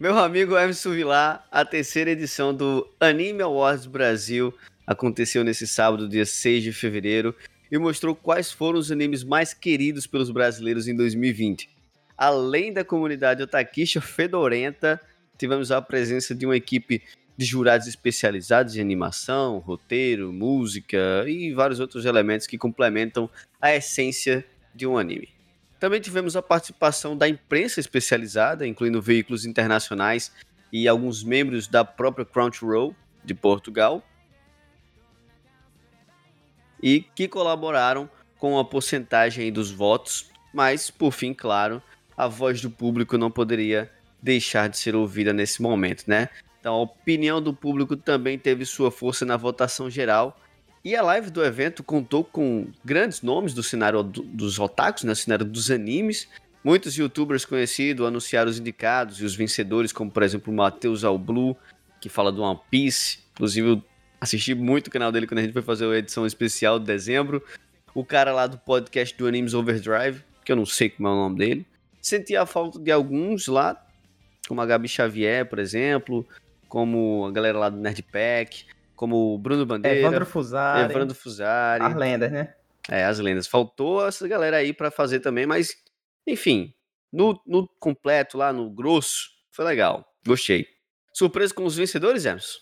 Meu amigo Emerson Vilar, a terceira edição do Anime Awards Brasil aconteceu nesse sábado, dia 6 de fevereiro, e mostrou quais foram os animes mais queridos pelos brasileiros em 2020. Além da comunidade otaquicha fedorenta, tivemos a presença de uma equipe de jurados especializados em animação, roteiro, música e vários outros elementos que complementam a essência de um anime. Também tivemos a participação da imprensa especializada, incluindo veículos internacionais e alguns membros da própria Crunchyroll de Portugal, e que colaboraram com a porcentagem dos votos, mas, por fim, claro, a voz do público não poderia deixar de ser ouvida nesse momento, né? Então, a opinião do público também teve sua força na votação geral e a live do evento contou com grandes nomes do cenário dos otakus, né, cenário dos animes. Muitos youtubers conhecidos anunciaram os indicados e os vencedores, como por exemplo o Matheus Alblue, que fala do One Piece. Inclusive, eu assisti muito o canal dele quando a gente foi fazer a edição especial de dezembro. O cara lá do podcast do Animes Overdrive, que eu não sei como é o nome dele. Senti a falta de alguns lá, como a Gabi Xavier, por exemplo, como a galera lá do Nerdpack como Bruno Bandeira, Evandro Fusari, Evandro Fusari. As lendas, né? É, as lendas. Faltou essa galera aí para fazer também, mas enfim, no, no completo lá, no grosso, foi legal. Gostei. Surpreso com os vencedores, Emerson?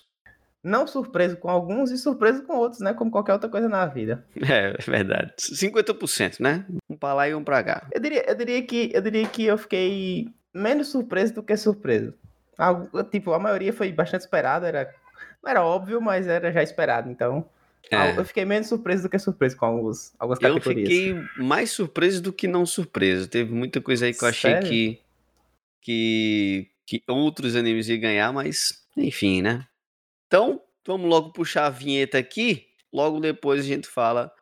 Não surpreso com alguns e surpreso com outros, né? Como qualquer outra coisa na vida. É, é verdade. 50%, né? Um pra lá e um pra cá. Eu diria, eu diria, que, eu diria que eu fiquei menos surpreso do que surpreso. tipo, a maioria foi bastante esperada, era não era óbvio, mas era já esperado. Então, é. eu fiquei menos surpreso do que surpreso com alguns, algumas categorias. Eu fiquei mais surpreso do que não surpreso. Teve muita coisa aí que eu achei que, que, que outros animes iam ganhar, mas enfim, né? Então, vamos logo puxar a vinheta aqui. Logo depois a gente fala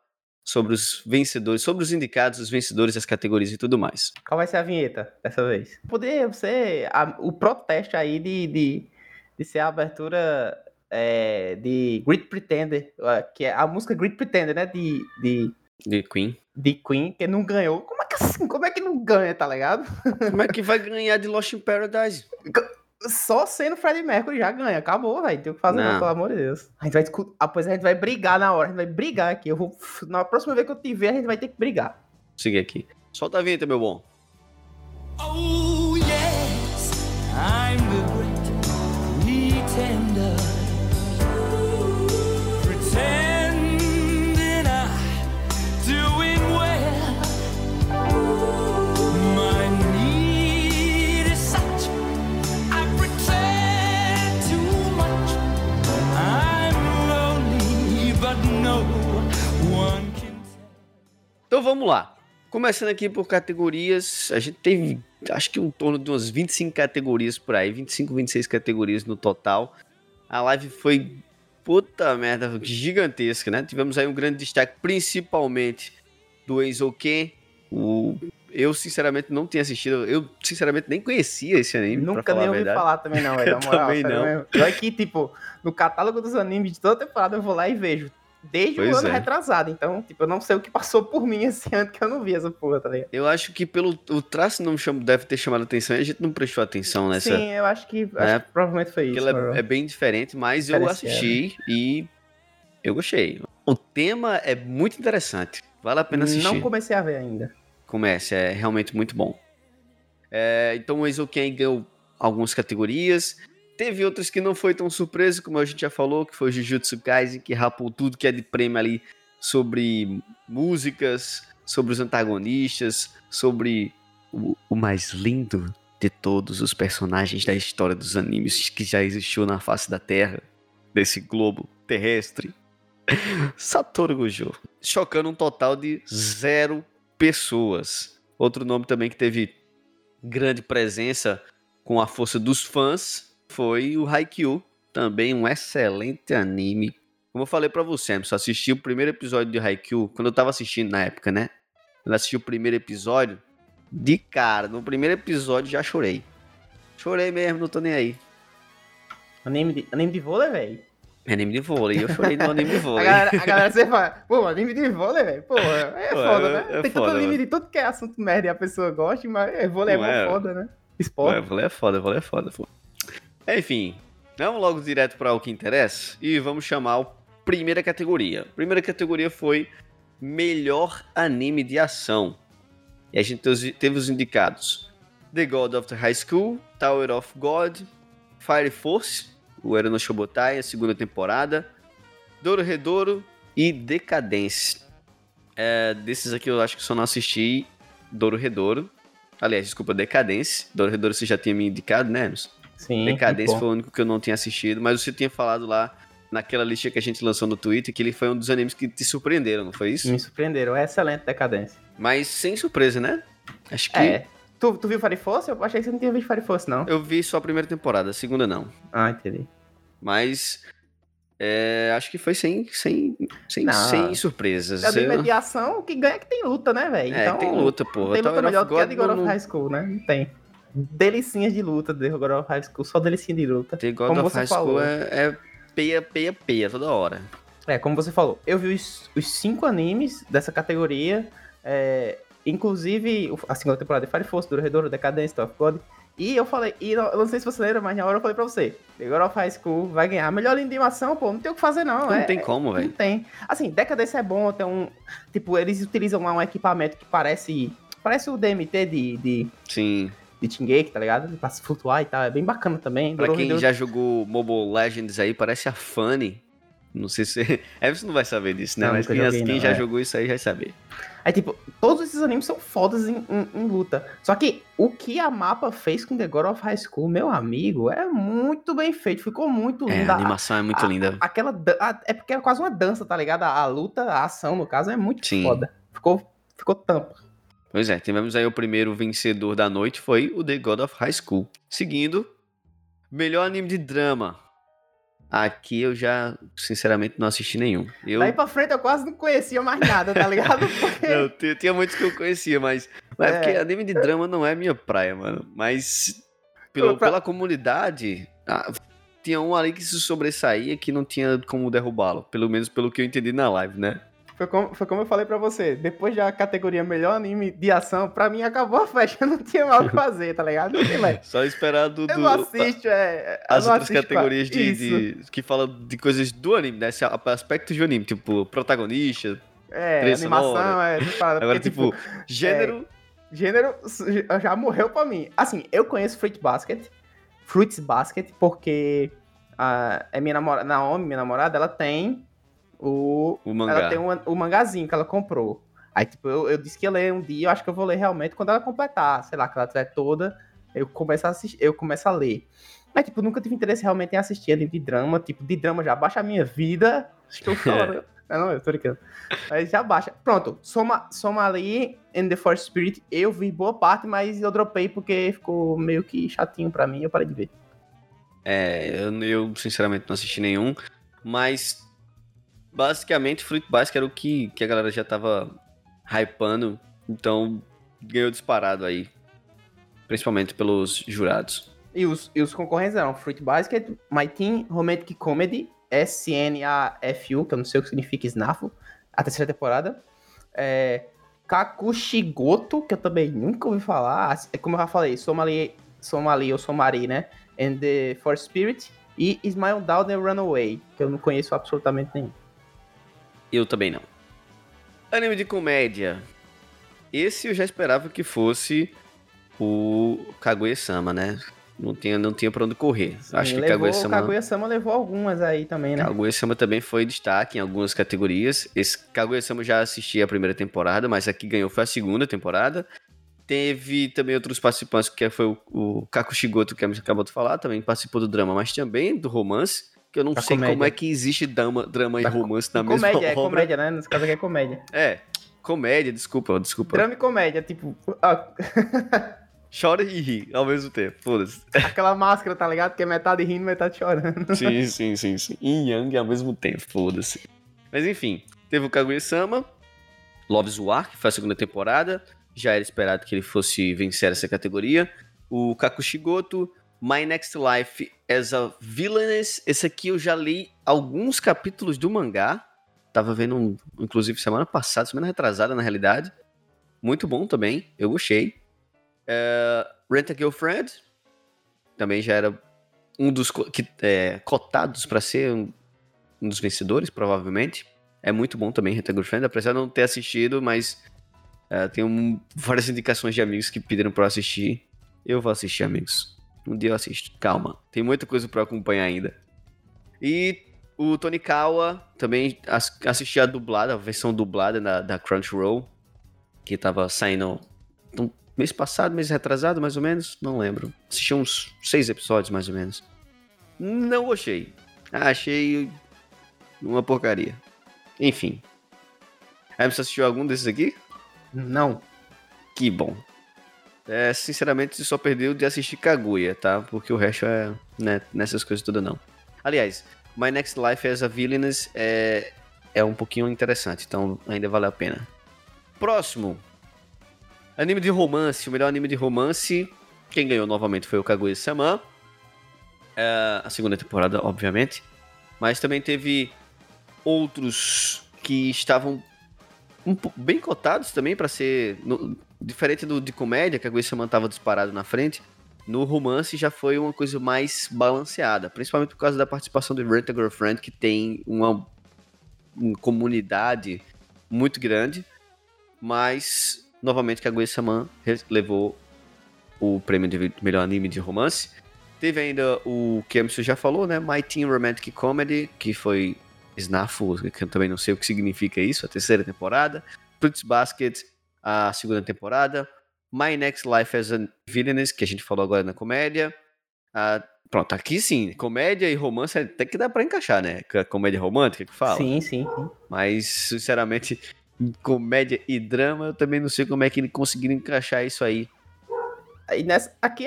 sobre os vencedores, sobre os indicados, os vencedores das categorias e tudo mais. Qual vai ser a vinheta dessa vez? Poderia ser a, o protesto aí de, de, de ser a abertura é, de Great Pretender, que é a música Great Pretender, né? De, de, de Queen. De Queen, que não ganhou. Como é que assim? Como é que não ganha, tá ligado? Como é que vai ganhar de Lost in Paradise? Só sendo Freddie Mercury já ganha. Acabou, velho. Tem o que fazer, não. pelo amor de Deus. A gente vai discutir. Ah, pois a gente vai brigar na hora. A gente vai brigar aqui. Eu vou. Na próxima vez que eu te ver, a gente vai ter que brigar. Seguir aqui. Solta a vinheta, meu bom. Oh, Então vamos lá. Começando aqui por categorias, a gente teve acho que um torno de umas 25 categorias por aí, 25, 26 categorias no total. A live foi puta merda, gigantesca, né? Tivemos aí um grande destaque, principalmente do Enzo Ken. O... Eu, sinceramente, não tinha assistido. Eu, sinceramente, nem conhecia esse anime. Nunca nem ouvi falar também, não, velho. também não. Eu aqui, tipo, no catálogo dos animes de toda temporada, eu vou lá e vejo desde pois o ano é. retrasado. Então, tipo, eu não sei o que passou por mim esse ano que eu não vi essa porra, tá ligado? Eu acho que pelo o traço não chama, deve ter chamado atenção e a gente não prestou atenção nessa. Sim, eu acho que, né? acho que provavelmente foi isso. Porque é, é, bem diferente, mas eu assisti e eu gostei. O tema é muito interessante. Vale a pena assistir. Não comecei a ver ainda. Comece, é realmente muito bom. É, então o Eizouken ganhou algumas categorias. Teve outras que não foi tão surpresa, como a gente já falou, que foi Jujutsu Kaisen, que rapou tudo que é de prêmio ali sobre músicas, sobre os antagonistas, sobre o, o mais lindo de todos os personagens da história dos animes que já existiu na face da Terra, desse globo terrestre. Satoru Gojo. Chocando um total de zero pessoas. Outro nome também que teve grande presença com a força dos fãs foi o Haikyuu, também um excelente anime. Como eu falei para você, eu assisti o primeiro episódio de Haikyuu quando eu tava assistindo na época, né? Quando eu assisti o primeiro episódio, de cara, no primeiro episódio já chorei. Chorei mesmo, não tô nem aí. Anime de, anime de vôlei, velho? Anime de vôlei, eu chorei no anime de vôlei. a, galera, a galera sempre fala, pô, anime de vôlei, velho, pô, é pô, foda, é, né? É Tem foda, tanto anime mano. de tudo que é assunto merda e a pessoa gosta, mas é, vôlei é, é foda, né? Esporte. É, vôlei é foda, vôlei é foda, pô. Enfim, vamos logo direto para o que interessa e vamos chamar a primeira categoria. A primeira categoria foi melhor anime de ação. E a gente teve os indicados The God of the High School, Tower of God, Fire Force, o Erono Shobotai, a segunda temporada, Doro Redoro e Decadence. É, desses aqui eu acho que só não assisti Doro Redouro. Aliás, desculpa, Decadence. Doro Redouro você já tinha me indicado, né? Sim. Decadence foi o único que eu não tinha assistido, mas você tinha falado lá naquela lista que a gente lançou no Twitter que ele foi um dos animes que te surpreenderam, não foi isso? Me surpreenderam, é excelente Decadence. Mas sem surpresa, né? Acho que. É. Tu, tu viu Fire Force? Eu achei que você não tinha visto Fire Force, não. Eu vi só a primeira temporada, a segunda não. Ah, entendi. Mas é, acho que foi sem, sem, sem, sem surpresas. É de mediação, o que ganha é que tem luta, né, velho? É, então, tem luta, pô. Tem luta melhor do que a de God of High School, né? Não tem. Delicinhas de luta de God of High School, só delicinha de luta. The God of High School é, é peia, peia, peia toda hora. É, como você falou, eu vi os, os cinco animes dessa categoria, é, inclusive a segunda temporada de Fire Force, Duro Redouro, Decadence, of God, e eu falei, e eu não sei se você lembra, mas na hora eu falei pra você: The God of High School vai ganhar. Melhor animação, pô, não tem o que fazer, não. Não é, tem como, velho. Não tem. Assim, Decadence é bom, tem um. Tipo, eles utilizam um equipamento que parece. Parece o DMT de. de Sim. De Tingeki, tá ligado? Pra se flutuar e tal. É bem bacana também. Pra quem já jogou Mobile Legends aí, parece a Fanny. Não sei se. É, você não vai saber disso, né? Não, Mas quem, joguei, quem não, já é. jogou isso aí vai saber. É tipo, todos esses animes são fodas em, em, em, luta. Só que o que a mapa fez com The God of High School, meu amigo, é muito bem feito. Ficou muito linda. É, a animação é muito a, linda. aquela. A, é porque é quase uma dança, tá ligado? A, a, luta, a ação, no caso, é muito Sim. foda. Ficou, ficou tampa. Pois é, tivemos aí o primeiro vencedor da noite, foi o The God of High School. Seguindo, melhor anime de drama. Aqui eu já, sinceramente, não assisti nenhum. Eu... Daí pra frente eu quase não conhecia mais nada, tá ligado? Porque... não, tinha, muitos que eu conhecia, mas. Mas é. porque anime de drama não é minha praia, mano. Mas pelo, pra... pela comunidade, ah, tinha um ali que se sobressaía que não tinha como derrubá-lo. Pelo menos pelo que eu entendi na live, né? Foi como, foi como eu falei pra você, depois da categoria melhor anime de ação, pra mim acabou a festa, não tinha mais o que fazer, tá ligado? Só esperar do. Eu não assisto, é. As outras categorias de, de, que falam de coisas do anime, né? Aspectos do anime, tipo, protagonista. É, animação, sonora. é. Agora, porque, tipo, tipo, gênero. É, gênero já morreu pra mim. Assim, eu conheço Fruit Basket. Fruits Basket, porque a, é minha namorada, Naomi, minha namorada, ela tem o, o mangá. Ela tem um, o mangazinho que ela comprou. Aí, tipo, eu, eu disse que ia ler um dia, eu acho que eu vou ler realmente quando ela completar, sei lá, que ela tiver toda, eu começo a assistir, eu começo a ler. Mas, tipo, nunca tive interesse realmente em assistir anime de drama, tipo, de drama já baixa a minha vida. Estou falando. não, não, eu tô brincando. Mas já baixa. Pronto, soma, soma ali in The Force Spirit, eu vi boa parte, mas eu dropei porque ficou meio que chatinho pra mim, eu parei de ver. É, eu, eu sinceramente não assisti nenhum, mas basicamente, Fruit Basket era o que, que a galera já tava hypando, então ganhou disparado aí. Principalmente pelos jurados. E os, e os concorrentes eram Fruit Basket, My Team Romantic Comedy, SNAFU, que eu não sei o que significa SNAFU, a terceira temporada. É, Kakushigoto, que eu também nunca ouvi falar. É como eu já falei, Somali, Somali ou Somari, né? And the For Spirit. E Smile Down and Runaway, que eu não conheço absolutamente nenhum. Eu também não. Anime de comédia. Esse eu já esperava que fosse o Kaguya-sama, né? Não tinha, não tinha pra onde correr. Sim, Acho que Kaguya-sama... Kaguya-sama levou algumas aí também, né? Kaguya-sama também foi destaque em algumas categorias. Esse Kaguya-sama já assisti a primeira temporada, mas aqui ganhou foi a segunda temporada. Teve também outros participantes, que foi o, o Kakushigoto, que a gente acabou de falar, também participou do drama, mas também do romance que eu não da sei comédia. como é que existe drama, drama da e romance na mesma comédia, obra. É comédia, né? Nesse caso aqui é comédia. É, comédia, desculpa, desculpa. Drama e comédia, tipo... Chora e ri ao mesmo tempo, foda-se. Aquela máscara, tá ligado? Que é metade rindo, metade chorando. Sim, sim, sim, sim. Yin Yang ao mesmo tempo, foda-se. Mas enfim, teve o Kaguya-sama, Love's War, que foi a segunda temporada. Já era esperado que ele fosse vencer essa categoria. O Kakushigoto, My Next Life as a Villainess. Esse aqui eu já li alguns capítulos do mangá. Tava vendo, um, inclusive, semana passada, semana retrasada, na realidade. Muito bom também, eu gostei. Uh, Rent a Girlfriend. Também já era um dos que, é, cotados para ser um, um, dos vencedores, provavelmente. É muito bom também, Retagur Friend, apesar de não ter assistido, mas uh, tem um, várias indicações de amigos que pediram para assistir. Eu vou assistir, amigos. Um dia eu assisto. Calma, tem muita coisa para acompanhar ainda. E o Tony Kawa também assisti a dublada, a versão dublada da, da Crunchyroll, que tava saindo um mês passado, mês retrasado, mais ou menos, não lembro. Assisti uns seis episódios, mais ou menos. Não gostei. Achei uma porcaria. Enfim. Aí você assistiu algum desses aqui? Não. Que bom. É, sinceramente, só perdeu de assistir Kaguya, tá? Porque o resto é né, nessas coisas todas não. Aliás, My Next Life as a Villainess é, é um pouquinho interessante, então ainda vale a pena. Próximo. Anime de romance. O melhor anime de romance. Quem ganhou novamente foi o Kaguya-sama. É, a segunda temporada, obviamente. Mas também teve outros que estavam um, bem cotados também para ser. No, diferente do de comédia, que a Guia estava disparado na frente, no romance já foi uma coisa mais balanceada, principalmente por causa da participação de Rent a Girlfriend, que tem uma, uma comunidade muito grande, mas novamente Kaguya-sama levou o prêmio de melhor anime de romance. Teve ainda o que a já falou, né? My Teen Romantic Comedy, que foi Snafu, que eu também não sei o que significa isso, a terceira temporada. Fruits Basket, a segunda temporada. My Next Life as a Villainess, que a gente falou agora na comédia. Ah, pronto, aqui sim, comédia e romance até que dá pra encaixar, né? Comédia romântica que fala. Sim, sim, sim. Mas, sinceramente, comédia e drama, eu também não sei como é que ele conseguiu encaixar isso aí. E nessa, aqui,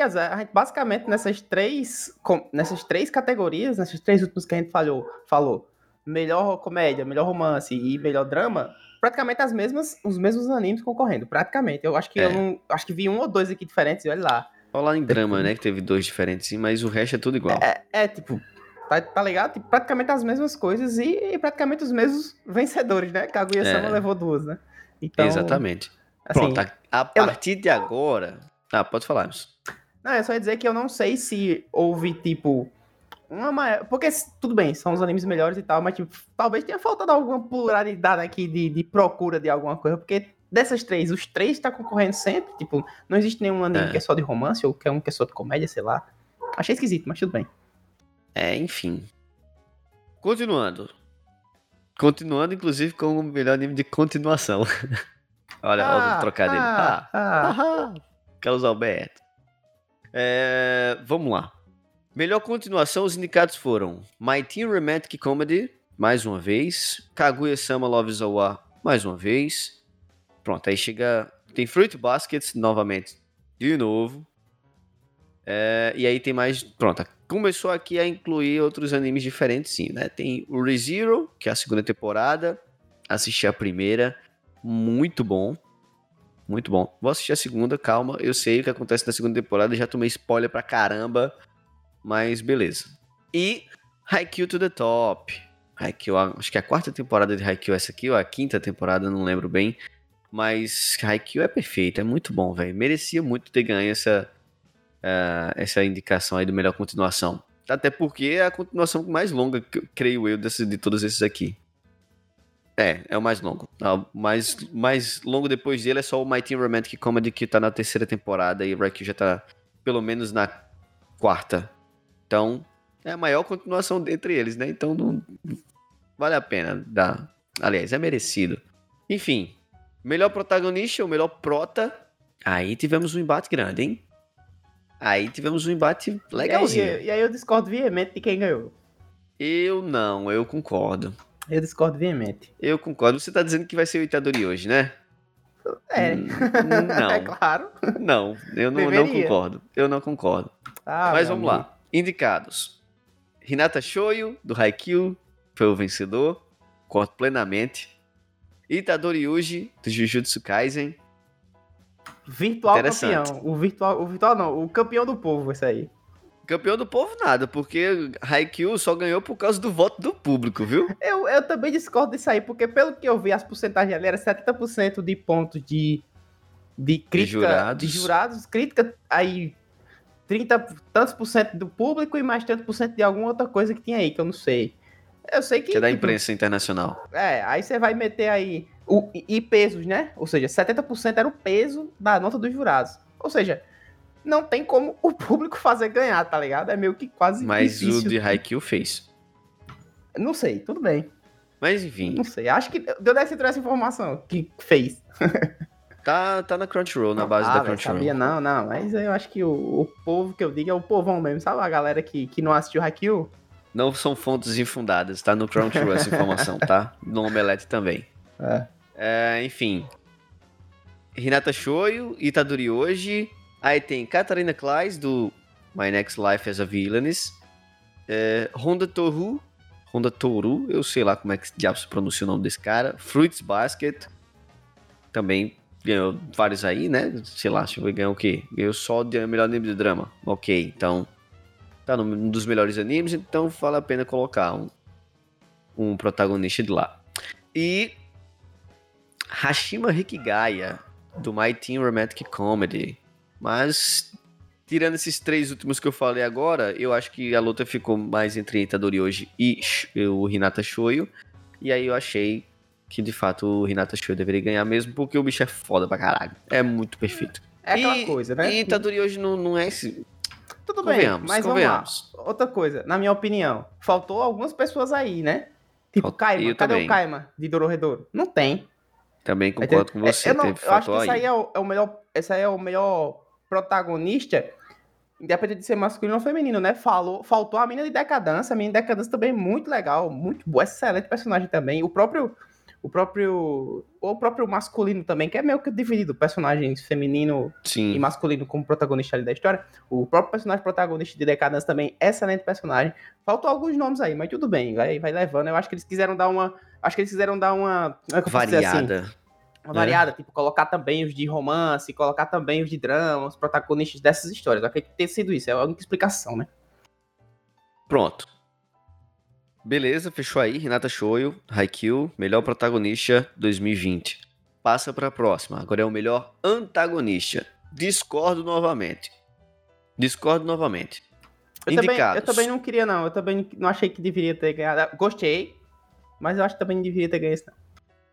basicamente, nessas três, nessas três categorias, nessas três últimas que a gente falou, falou melhor comédia, melhor romance e melhor drama, praticamente as mesmas, os mesmos animes concorrendo, praticamente. Eu acho que é. eu não, acho que vi um ou dois aqui diferentes, olha lá. Falar em drama, né, que teve dois diferentes, sim, mas o resto é tudo igual. É, é tipo, tá, tá ligado? Tipo, praticamente as mesmas coisas e, e, praticamente os mesmos vencedores, né? Kaguya-sama é. levou duas, né? Então, Exatamente. Assim, Pronto, a, a partir eu... de agora... Ah, pode falar. Não, é só dizer que eu não sei se houve, tipo, uma maior. Porque, tudo bem, são os animes melhores e tal, mas tipo, talvez tenha faltado alguma pluralidade aqui de, de procura de alguma coisa, porque dessas três, os três tá concorrendo sempre. Tipo, não existe nenhum anime é. que é só de romance ou que é um que é só de comédia, sei lá. Achei esquisito, mas tudo bem. É, enfim. Continuando. Continuando, inclusive, com o melhor anime de continuação. Olha, ah, olha o trocadilho. Ah, ah, ah, ah. Carlos Alberto. É, vamos lá. Melhor continuação, os indicados foram My Teen Romantic Comedy, mais uma vez. Kaguya-sama Loves Awa, mais uma vez. Pronto, aí chega... Tem Fruit Baskets, novamente, de novo. É, e aí tem mais... Pronto, começou aqui a incluir outros animes diferentes, sim, né? Tem o ReZero, que é a segunda temporada. Assisti a primeira, muito bom. Muito bom. Vou assistir a segunda, calma. Eu sei o que acontece na segunda temporada, já tomei spoiler pra caramba. Mas beleza. E Haikyuu to the Top. Haikyuu, acho que é a quarta temporada de Haikyuu essa aqui, ou a quinta temporada, não lembro bem. Mas Haikyuu é perfeito, é muito bom, velho. Merecia muito ter ganho essa, uh, essa indicação aí do melhor continuação. Até porque é a continuação mais longa, creio eu, desse, de todos esses aqui. É, é o mais longo. O mais, mais longo depois dele é só o My Teen Romantic Comedy, que tá na terceira temporada, e o Haikyuu já tá pelo menos na quarta então, é a maior continuação dentre eles, né? Então, não vale a pena dar. Aliás, é merecido. Enfim, melhor protagonista, o melhor prota. Aí tivemos um embate grande, hein? Aí tivemos um embate legalzinho. E aí, e aí eu discordo veemente de quem ganhou. Eu não, eu concordo. Eu discordo veemente. Eu concordo. Você tá dizendo que vai ser o Itadori hoje, né? É. Hum, não. é claro. Não, eu não, não, concordo. Eu não concordo. Ah, Mas vamos amigo. lá. Indicados: Hinata Shoyo, do Haikyuu, foi o vencedor, concordo plenamente. Itadori Yuji, do Jujutsu Kaisen. Virtual campeão. O virtual, o virtual não, o campeão do povo, esse aí. Campeão do povo nada, porque Haikyuu só ganhou por causa do voto do público, viu? Eu, eu também discordo disso aí, porque pelo que eu vi, as porcentagens ali era 70% de pontos de, de crítica. De jurados. De jurados, crítica, aí 30, tantos por cento do público e mais tantos por cento de alguma outra coisa que tinha aí, que eu não sei. Eu sei que. Que é da tipo, imprensa internacional. É, aí você vai meter aí. O, e pesos, né? Ou seja, 70% era o peso da nota dos jurados. Ou seja, não tem como o público fazer ganhar, tá ligado? É meio que quase. Mas difícil. o de Haikyuu fez. Não sei, tudo bem. Mas enfim. Não sei, acho que deu desse essa informação que fez. Tá, tá na Crunchyroll, na base ah, da Crunchyroll. Sabia, não, não, mas eu acho que o, o povo que eu digo é o povão mesmo, sabe? A galera que, que não assistiu Haikyuu. Não são fontes infundadas, tá no Crunchyroll essa informação, tá? No Omelete também. É. é enfim. Hinata Shoyo, Itadori hoje. Aí tem Katarina Kleis, do My Next Life as a Villainess. É, Honda Toru, Honda Toru, eu sei lá como é que diabo se pronuncia o nome desse cara. Fruits Basket, também ganhou vários aí, né? Sei lá, deixa eu ganhou o quê? Ganhou só de melhor anime de drama. Ok, então tá num dos melhores animes, então vale a pena colocar um, um protagonista de lá. E Hashima Hikigaya, do My Teen Romantic Comedy. Mas, tirando esses três últimos que eu falei agora, eu acho que a luta ficou mais entre Itadori hoje e o Hinata Shoyo. E aí eu achei que de fato o Hinata Shoyo deveria ganhar mesmo, porque o bicho é foda pra caralho. É muito perfeito. É aquela e, coisa, né? E Itadori hoje não, não é esse. Tudo bem, mas convenhamos. vamos lá. Outra coisa, na minha opinião, faltou algumas pessoas aí, né? Tipo, Kaima, cadê também. o Kaima de Dororedoro? Não tem. Também concordo com você. É, eu, não, eu acho que isso aí é o, é o, melhor. Esse aí é o melhor protagonista, independente de ser masculino ou feminino, né? Falou, faltou a mina de decadência. A mina de decadência também é muito legal, muito boa, excelente personagem também. O próprio o próprio o próprio masculino também, que é meio que dividido, personagens feminino Sim. e masculino como protagonista ali da história. O próprio personagem protagonista de Decadence também, excelente personagem. Faltou alguns nomes aí, mas tudo bem, vai, vai levando. Eu acho que eles quiseram dar uma, acho que eles quiseram dar uma, é variada. Assim? Uma variada, é. tipo, colocar também os de romance, colocar também os de drama, os protagonistas dessas histórias. Eu acredito que ter sido isso, é a única explicação, né? Pronto. Beleza, fechou aí. Renata Shoyo, Haikyuu, melhor protagonista 2020. Passa para a próxima. Agora é o melhor antagonista. Discordo novamente. Discordo novamente. Eu Indicados. Também, eu também não queria, não. Eu também não achei que deveria ter ganhado. Gostei, mas eu acho que também não deveria ter ganhado isso, não.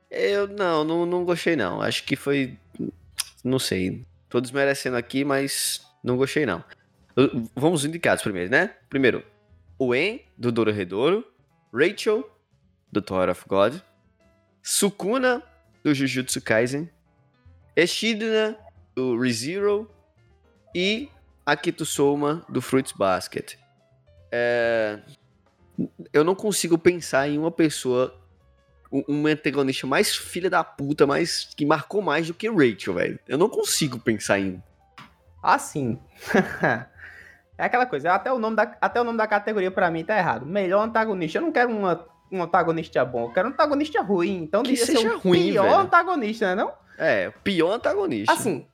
Eu não, não, não gostei, não. Acho que foi. Não sei. Tô desmerecendo aqui, mas não gostei, não. Vamos indicados primeiro, né? Primeiro, o En, do Douro Redouro. Rachel, do Tower of God, Sukuna, do Jujutsu Kaisen, Eshidna, do ReZero e Akito Soma, do Fruits Basket. É... Eu não consigo pensar em uma pessoa, um antagonista mais filha da puta, mais que marcou mais do que Rachel, velho. Eu não consigo pensar em. Ah, sim. É aquela coisa, até o nome da, até o nome da categoria para mim tá errado. Melhor antagonista. Eu não quero uma, um antagonista bom, eu quero um antagonista ruim. Então que seja ser o ruim, pior velho. antagonista, né não? É, pior antagonista. Assim,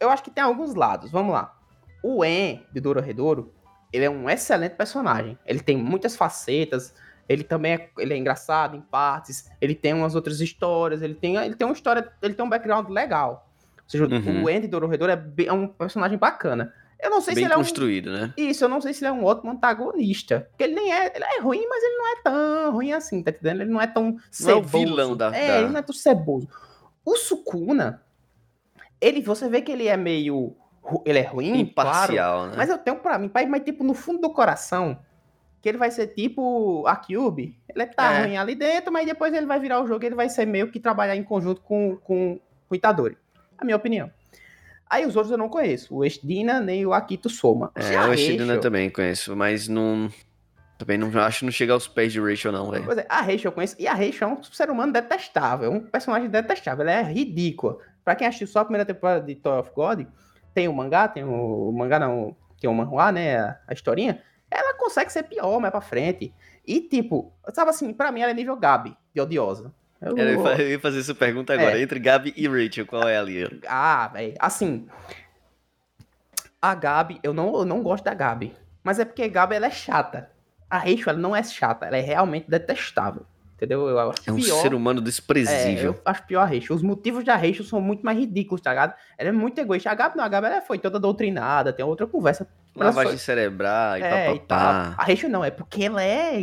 eu acho que tem alguns lados. Vamos lá. O En, de Doro Redouro, ele é um excelente personagem. Ele tem muitas facetas. Ele também é, ele é engraçado em partes. Ele tem umas outras histórias. Ele tem, ele tem uma história. Ele tem um background legal. Ou seja, uhum. o En de Doro Redouro é, é um personagem bacana. Eu não sei Bem se ele construído, é um... né? Isso, eu não sei se ele é um ótimo antagonista. Porque ele nem é. Ele é ruim, mas ele não é tão ruim assim, tá entendendo? Ele não é tão ceboso. Não é o vilão da. É, da... ele não é tão ceboso. O Sukuna, ele, você vê que ele é meio. Ele é ruim, Imparcial, claro, né? Mas eu tenho pra mim, pai, mas tipo, no fundo do coração, que ele vai ser tipo a Cube. Ele tá é. ruim ali dentro, mas depois ele vai virar o jogo e ele vai ser meio que trabalhar em conjunto com, com, com o Itadori. A minha opinião. Aí os outros eu não conheço, o Eshdina nem o Akito Soma. É, o Eshdina também conheço, mas não... Também não acho que não chega aos pés de Rachel, não, velho. Pois é, a Rachel eu conheço, e a Rachel é um ser humano detestável, um personagem detestável, ela é ridícula. Pra quem assistiu só a primeira temporada de Toy of God, tem o mangá, tem o, o mangá não, tem o manhua, né, a, a, historinha, ela consegue ser pior mais pra frente. E tipo, sabe assim, pra mim ela é nível Gabi, de odiosa. Eu, eu ia fazer essa pergunta agora. É. Entre Gabi e Rachel, qual é ali? Ah, velho. Assim. A Gabi, eu não, eu não gosto da Gabi. Mas é porque a Gabi ela é chata. A Rachel ela não é chata, ela é realmente detestável. Entendeu? Eu acho é um pior, ser humano desprezível. É, eu acho pior a Rachel. Os motivos da Rachel são muito mais ridículos, tá ligado? Ela é muito egoísta. A Gabi não, a Gabi ela foi toda doutrinada, tem outra conversa Lavagem cerebral e é, papapá. A Rachel não, é porque ela é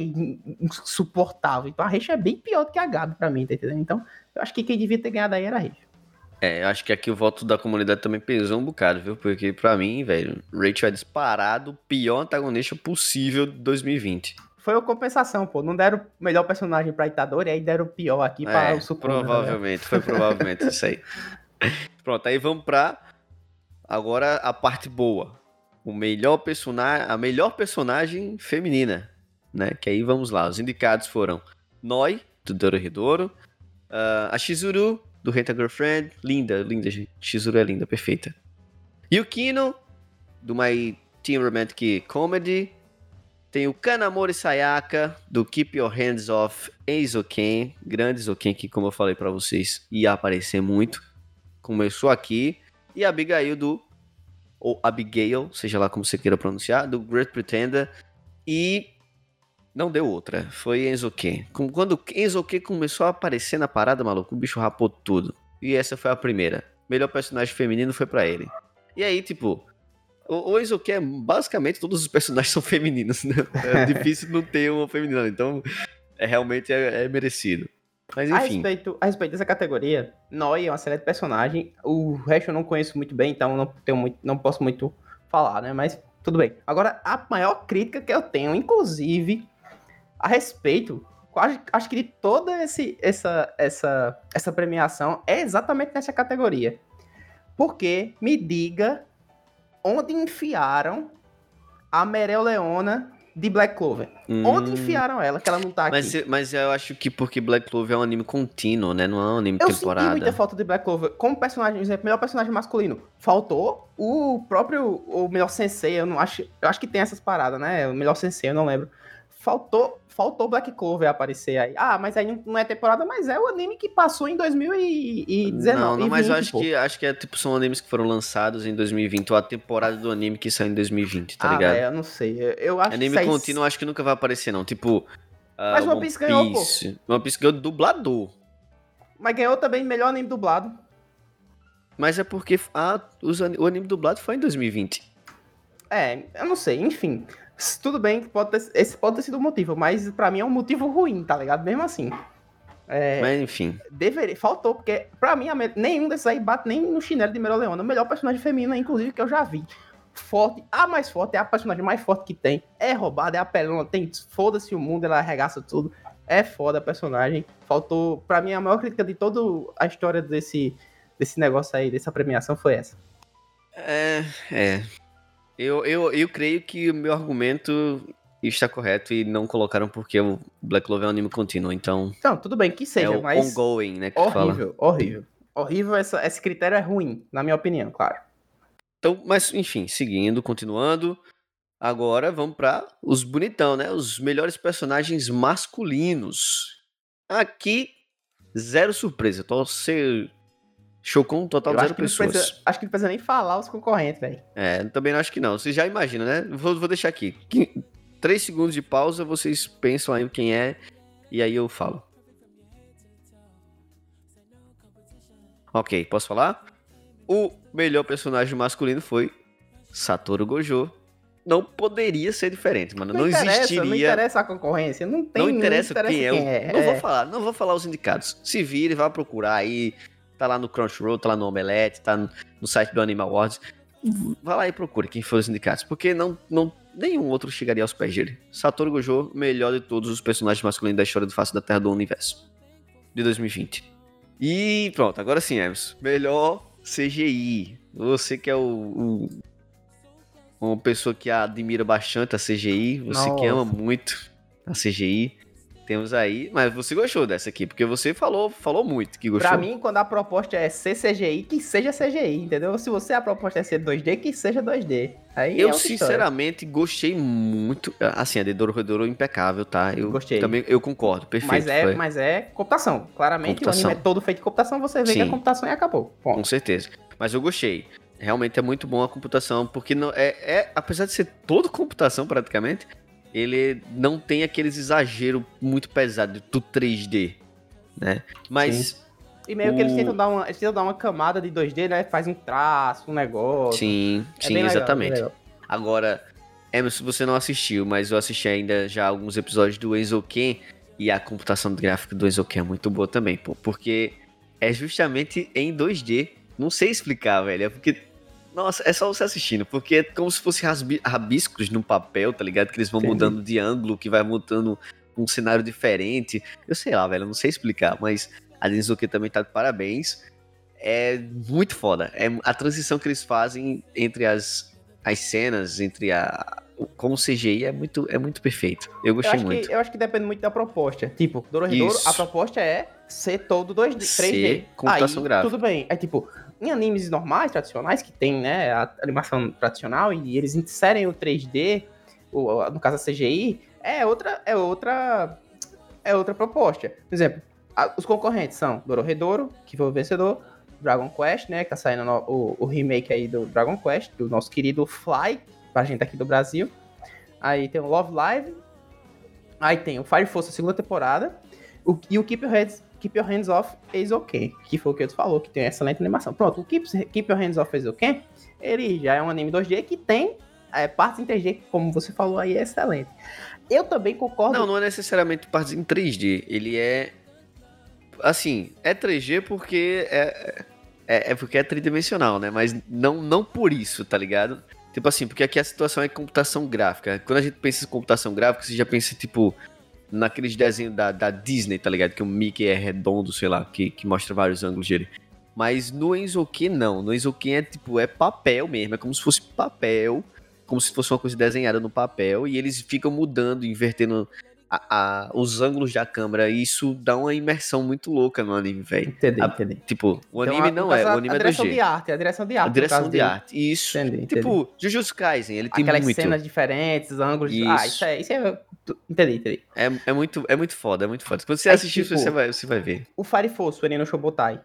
insuportável. Então a Rachel é bem pior do que a Gabi pra mim, tá entendendo? Então eu acho que quem devia ter ganhado aí era a Rachel. É, eu acho que aqui o voto da comunidade também pesou um bocado, viu? Porque pra mim, velho, Rachel é disparado o pior antagonista possível de 2020. Foi uma compensação, pô. Não deram o melhor personagem pra Itadori, aí deram o pior aqui é, para o Sukuna. Né, provavelmente, foi provavelmente isso aí. Pronto, aí vamos pra agora a parte boa. O melhor personagem, a melhor personagem feminina, né? Que aí vamos lá. Os indicados foram Noi, do Dorohedoro, uh, a Shizuru, do Renta Girlfriend, linda, linda, Shizuru é linda, perfeita. Yukino, do My Teen Romantic Comedy, tem o Kanamori Sayaka, do Keep Your Hands Off Eizoken, grande Eizoken que, como eu falei para vocês, ia aparecer muito. Começou aqui. E a Abigail do. Ou Abigail, seja lá como você queira pronunciar, do Great Pretender. E não deu outra. Foi Enzo Ken. Quando Enzo Ken começou a aparecer na parada, maluco, o bicho rapou tudo. E essa foi a primeira. Melhor personagem feminino foi para ele. E aí, tipo, o, o Enzo Ken, basicamente, todos os personagens são femininos, né? É difícil não ter uma feminina. Então, é, realmente é, é merecido. Mas enfim. A respeito, a respeito dessa categoria, Noi é uma de personagem. O resto eu não conheço muito bem, então não, tenho muito, não posso muito falar, né? Mas tudo bem. Agora, a maior crítica que eu tenho, inclusive, a respeito, acho, acho que de toda esse, essa, essa, essa premiação, é exatamente nessa categoria. Porque me diga onde enfiaram a Merel Leona de Black Clover. Hum. Onde enfiaram ela, que ela não tá aqui? Mas, mas eu acho que porque Black Clover é um anime contínuo, né? Não é um anime eu temporada. Eu senti muita falta de Black Clover. Como personagem, exemplo, melhor personagem masculino. Faltou o próprio, o melhor sensei, eu não acho... Eu acho que tem essas paradas, né? O melhor sensei, eu não lembro. Faltou faltou Black Clover aparecer aí. Ah, mas aí não é temporada, mas é o anime que passou em 2019. Não, não mas eu acho que, acho que é, tipo, são animes que foram lançados em 2020, ou a temporada do anime que saiu em 2020, tá ah, ligado? É, eu não sei. Eu acho anime que contínuo, acho que nunca vai aparecer, não. Tipo. Uh, mas One Piece ganhou, pô. One Piece ganhou dublador. Mas ganhou também melhor anime dublado. Mas é porque ah, os, o anime dublado foi em 2020. É, eu não sei, enfim. Tudo bem que pode ter, esse pode ter sido o motivo, mas para mim é um motivo ruim, tá ligado? Mesmo assim. É, mas enfim. Deveria, faltou, porque pra mim nenhum desses aí bate nem no chinelo de Meroleona. O melhor personagem feminino, inclusive, que eu já vi. Forte, a mais forte, é a personagem mais forte que tem. É roubada, é apelona, tem. Foda-se o mundo, ela arregaça tudo. É foda a personagem. Faltou. Pra mim, a maior crítica de toda a história desse, desse negócio aí, dessa premiação, foi essa. É. É. Eu, eu, eu creio que o meu argumento está correto e não colocaram porque o Black Clover é um anime contínuo, então... Então, tudo bem, que seja, é mas... ongoing, né, horrível, fala. horrível. Horrível, essa, esse critério é ruim, na minha opinião, claro. Então, mas, enfim, seguindo, continuando... Agora vamos para os bonitão, né? Os melhores personagens masculinos. Aqui, zero surpresa. Tô ser Chocou um total de zero pessoas. Precisa, acho que não precisa nem falar os concorrentes, velho. É, também não acho que não. Vocês já imaginam, né? Vou, vou deixar aqui. Três segundos de pausa, vocês pensam aí quem é, e aí eu falo. Ok, posso falar? O melhor personagem masculino foi Satoru Gojo. Não poderia ser diferente, mano. Não, não existiria. Não interessa a concorrência. Não tem. Não interessa, não interessa quem, é quem é. é. Não vou falar, não vou falar os indicados. Se vire, vá procurar aí tá lá no Crunchyroll, tá lá no Omelette, tá no site do Animal Awards. Vai lá e procure quem foram os indicados, porque não, não, nenhum outro chegaria aos pés dele. Satoru Gojo, melhor de todos os personagens masculinos da história do Face da Terra do Universo. De 2020. E pronto, agora sim, Emerson. Melhor CGI. Você que é o, o uma pessoa que admira bastante a CGI, você Nossa. que ama muito a CGI. Temos aí, mas você gostou dessa aqui, porque você falou, falou muito que gostou. Pra mim, quando a proposta é ser CGI, que seja CGI, entendeu? Se você a proposta é ser 2D, que seja 2D. Aí eu, é sinceramente, história. gostei muito. Assim, a de Dororedoro impecável, tá? Eu gostei. Também eu concordo, perfeito. Mas é, mas é computação. Claramente, computação. o anime é todo feito de computação, você vê Sim. que é computação e acabou. Ponto. Com certeza. Mas eu gostei. Realmente é muito bom a computação, porque não é, é apesar de ser todo computação praticamente, ele não tem aqueles exagero muito pesado do 3D, né? Mas Sim. E meio o... que eles tentam, dar uma, eles tentam dar uma camada de 2D, né? Faz um traço, um negócio. Sim, é sim, legal, exatamente. Agora, Emerson, você não assistiu, mas eu assisti ainda já alguns episódios do Enzoken e a computação gráfica do Enzoken é muito boa também, pô, porque é justamente em 2D. Não sei explicar, velho, é porque nossa, é só você assistindo, porque é como se fosse rabiscos no papel, tá ligado? Que eles vão Entendi. mudando de ângulo, que vai mudando um cenário diferente. Eu sei lá, velho, não sei explicar, mas a Denzuki também tá de parabéns. É muito foda. É a transição que eles fazem entre as, as cenas, entre a. Com o CGI é muito, é muito perfeito. Eu gostei eu muito. Que, eu acho que depende muito da proposta. Tipo, Dorohedoro, a proposta é ser todo 2D, 3D. Ser computação Aí, gráfica. Tudo bem. É tipo, em animes normais, tradicionais, que tem, né, a animação tradicional, e eles inserem o 3D, ou, no caso a CGI, é outra, é outra, é outra proposta. Por exemplo, a, os concorrentes são Dororedoro, que foi o vencedor, Dragon Quest, né, que tá saindo no, o, o, remake aí do Dragon Quest, do nosso querido Fly, pra gente aqui do Brasil. Aí tem o Love Live, aí tem o Fire Force, a segunda temporada, o, e o Keep Your Heads Keep Your Hands Off is OK, que foi o que tu falou, que tem excelente animação. Pronto, o Keep, Keep Your Hands Off is OK, ele já é um anime 2D que tem é, partes em 3D, como você falou aí, é excelente. Eu também concordo. Não, não é necessariamente partes em 3D, ele é. Assim, é 3D porque é, é, é porque é tridimensional, né? Mas não, não por isso, tá ligado? Tipo assim, porque aqui a situação é computação gráfica. Quando a gente pensa em computação gráfica, você já pensa, tipo, naqueles desenhos da, da Disney, tá ligado? Que o Mickey é redondo, sei lá, que, que mostra vários ângulos dele. Mas no Enzoken não. No Enzoken é tipo, é papel mesmo, é como se fosse papel, como se fosse uma coisa desenhada no papel, e eles ficam mudando, invertendo a, a, os ângulos da câmera, e isso dá uma imersão muito louca no anime, velho. Entendi, entendi. Tipo, o então, anime não é, o anime é 2G. A direção de arte, a direção de arte. A direção de arte, isso. Entendi, tipo, entendi. Jujutsu Kaisen, ele tem Aquelas muito. cenas diferentes, ângulos... Isso. Ah, isso é, isso é... Entendi, entendi. É, é, muito, é muito foda, é muito foda. Quando você é, assistir, tipo, você, vai, você vai ver. O Fire Force, o Enino Shobotai,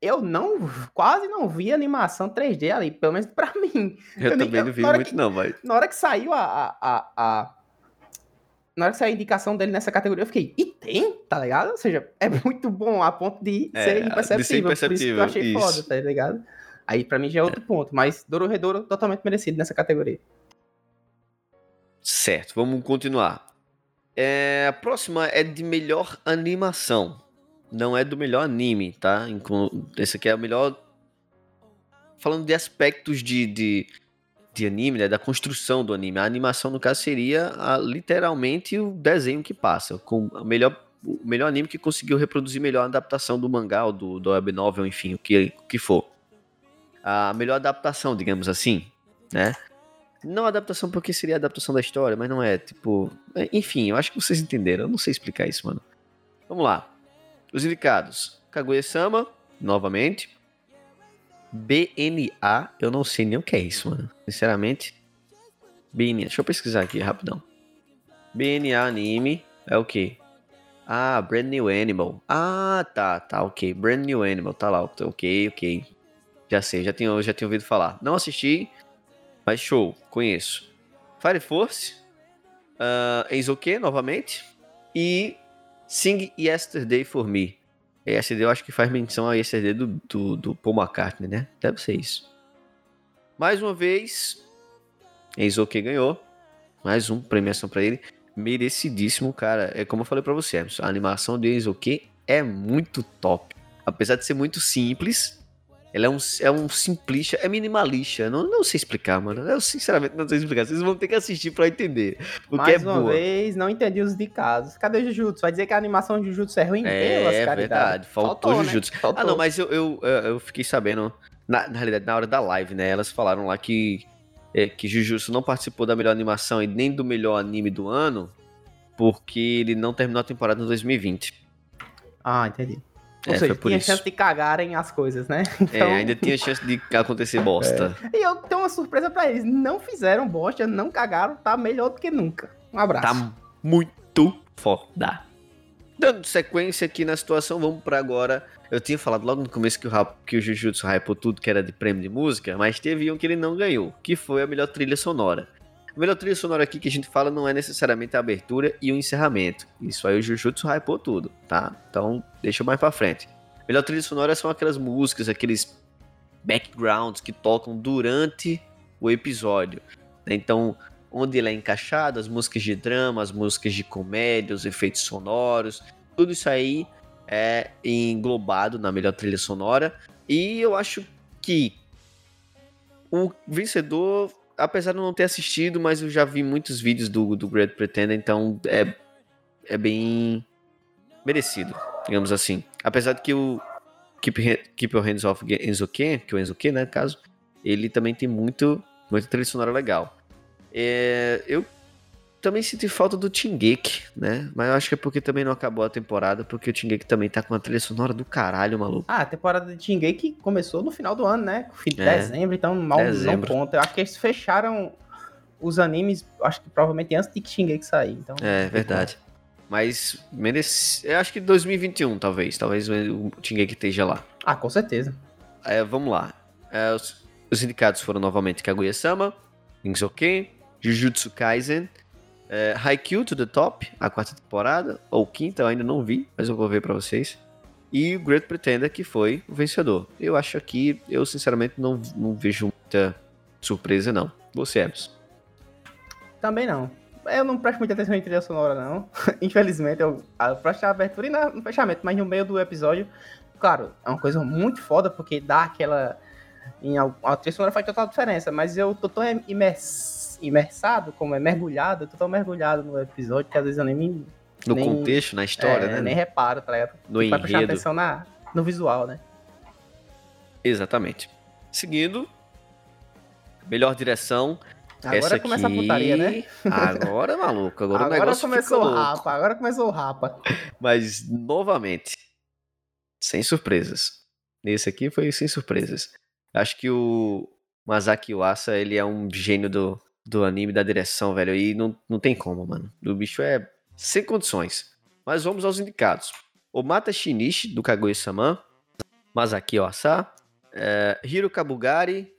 eu não, quase não vi animação 3D ali, pelo menos pra mim. Eu, eu também nem, não vi muito que, não, mas... Na hora que saiu a, a, a, a na hora que saiu a indicação dele nessa categoria, eu fiquei, e tem? Tá ligado? Ou seja, é muito bom a ponto de é, ser imperceptível. De ser imperceptível. Eu achei isso. foda, tá ligado? Aí pra mim já é outro é. ponto, mas Dororedoro totalmente merecido nessa categoria. Certo, vamos continuar. É, a próxima é de melhor animação. Não é do melhor anime, tá? Esse aqui é o melhor. Falando de aspectos de, de de anime, né, da construção do anime. A animação, no caso, seria a, literalmente o desenho que passa, com o melhor, o melhor anime que conseguiu reproduzir melhor a adaptação do mangá ou do, do web novel, enfim, o que, o que for. A melhor adaptação, digamos assim, né? Não adaptação porque seria adaptação da história, mas não é, tipo... É, enfim, eu acho que vocês entenderam, eu não sei explicar isso, mano. Vamos lá. Os indicados. Kaguya-sama, novamente. BNA, eu não sei nem o que é isso, mano. Sinceramente. BNA, deixa eu pesquisar aqui rapidão. BNA anime é o que? Ah, Brand New Animal. Ah, tá, tá, ok. Brand New Animal, tá lá, ok, ok. Já sei, já tenho, já tenho ouvido falar. Não assisti, mas show, conheço. Fire Force, uh, Enzoke, novamente, e Sing Yesterday for Me. ESD eu acho que faz menção ao ESD do, do, do Paul McCartney, né? Deve ser isso. Mais uma vez, Enzo que ganhou. Mais um premiação para ele. Merecidíssimo, cara. É como eu falei para você, a animação de Enzo que é muito top. Apesar de ser muito simples, ela é um, é um simplista, é minimalista. Não, não sei explicar, mano. Eu sinceramente não sei explicar. Vocês vão ter que assistir pra entender. Porque Mais é uma boa. vez, não entendi os indicados. Cadê o Jujutsu? Vai dizer que a animação de Jujutsu é ruim? É, é verdade. Faltou, Faltou Jujutsu. Né? Faltou. Ah, não, mas eu, eu, eu fiquei sabendo, na, na realidade, na hora da live, né? Elas falaram lá que, é, que Jujutsu não participou da melhor animação e nem do melhor anime do ano, porque ele não terminou a temporada em 2020. Ah, entendi. Ou é, seja, tinha isso. chance de cagarem as coisas, né? É, então... É, ainda tinha chance de acontecer bosta. É. E eu tenho uma surpresa para eles. Não fizeram bosta, não cagaram, tá melhor do que nunca. Um abraço. Tá muito foda. Dando sequência aqui na situação, vamos para agora. Eu tinha falado logo no começo que o, que o Jujutsu hypou tudo que era de prêmio de música, mas teve um que ele não ganhou, que foi a melhor trilha sonora. A melhor trilha sonora aqui que a gente fala não é necessariamente a abertura e o encerramento. Isso aí o Jujutsu hypou tudo, tá? Então, deixa mais pra frente. A melhor trilha sonora são aquelas músicas, aqueles backgrounds que tocam durante o episódio. Né? Então, onde ele é encaixado, as músicas de drama, as músicas de comédia, os efeitos sonoros, tudo isso aí é englobado na melhor trilha sonora. E eu acho que o vencedor, apesar de eu não ter assistido, mas eu já vi muitos vídeos do, do Great Pretender, então é, é bem merecido, digamos assim. Apesar de que o Keep, Keep Your Hands Off Enzo Ken, que é o Enzo Ken, né, caso, ele também tem muito, muita trilha sonora legal. É, eu também senti falta do Tingek, né? Mas eu acho que é porque também não acabou a temporada, porque o Tingek também tá com uma trilha sonora do caralho, maluco. Ah, a temporada de Tingek começou no final do ano, né? Fim de é, dezembro, então mal dezembro. não conta. Eu acho que eles fecharam os animes, acho que provavelmente antes de Tingeki sair. Então, é, verdade. Mas merece. Eu acho que 2021, talvez. Talvez o Tingeki esteja lá. Ah, com certeza. É, vamos lá. É, os, os indicados foram novamente Kaguya-sama, Insoken, Jujutsu Kaisen, é, Haikyuu to the Top, a quarta temporada, ou quinta, eu ainda não vi, mas eu vou ver para vocês. E o Great Pretender, que foi o vencedor. Eu acho que, eu sinceramente não, não vejo muita surpresa, não. Você, Ebs? Também não. Eu não presto muita atenção em trilha sonora, não. Infelizmente, eu, eu presto a abertura e no fechamento, mas no meio do episódio, claro, é uma coisa muito foda, porque dá aquela. Em, a trilha sonora faz total diferença, mas eu tô tão imerso imersado, como é mergulhado, eu tô tão mergulhado no episódio que às vezes eu nem me. No nem, contexto, na história, é, né? Nem reparo, tá ligado? No enredo. Prestar atenção na, no visual, né? Exatamente. Seguindo, melhor direção. Agora Essa começa aqui... a putaria, né? Agora, maluco. Agora, agora o negócio começou o rapa. Agora começou o rapa. Mas, novamente, sem surpresas. Nesse aqui foi sem surpresas. Acho que o Masaki Uasa, ele é um gênio do, do anime, da direção, velho. E não, não tem como, mano. O bicho é sem condições. Mas vamos aos indicados. O Mata Shinichi, do Kaguya-sama. Masaki Oasa. É, Hiro Kabugari.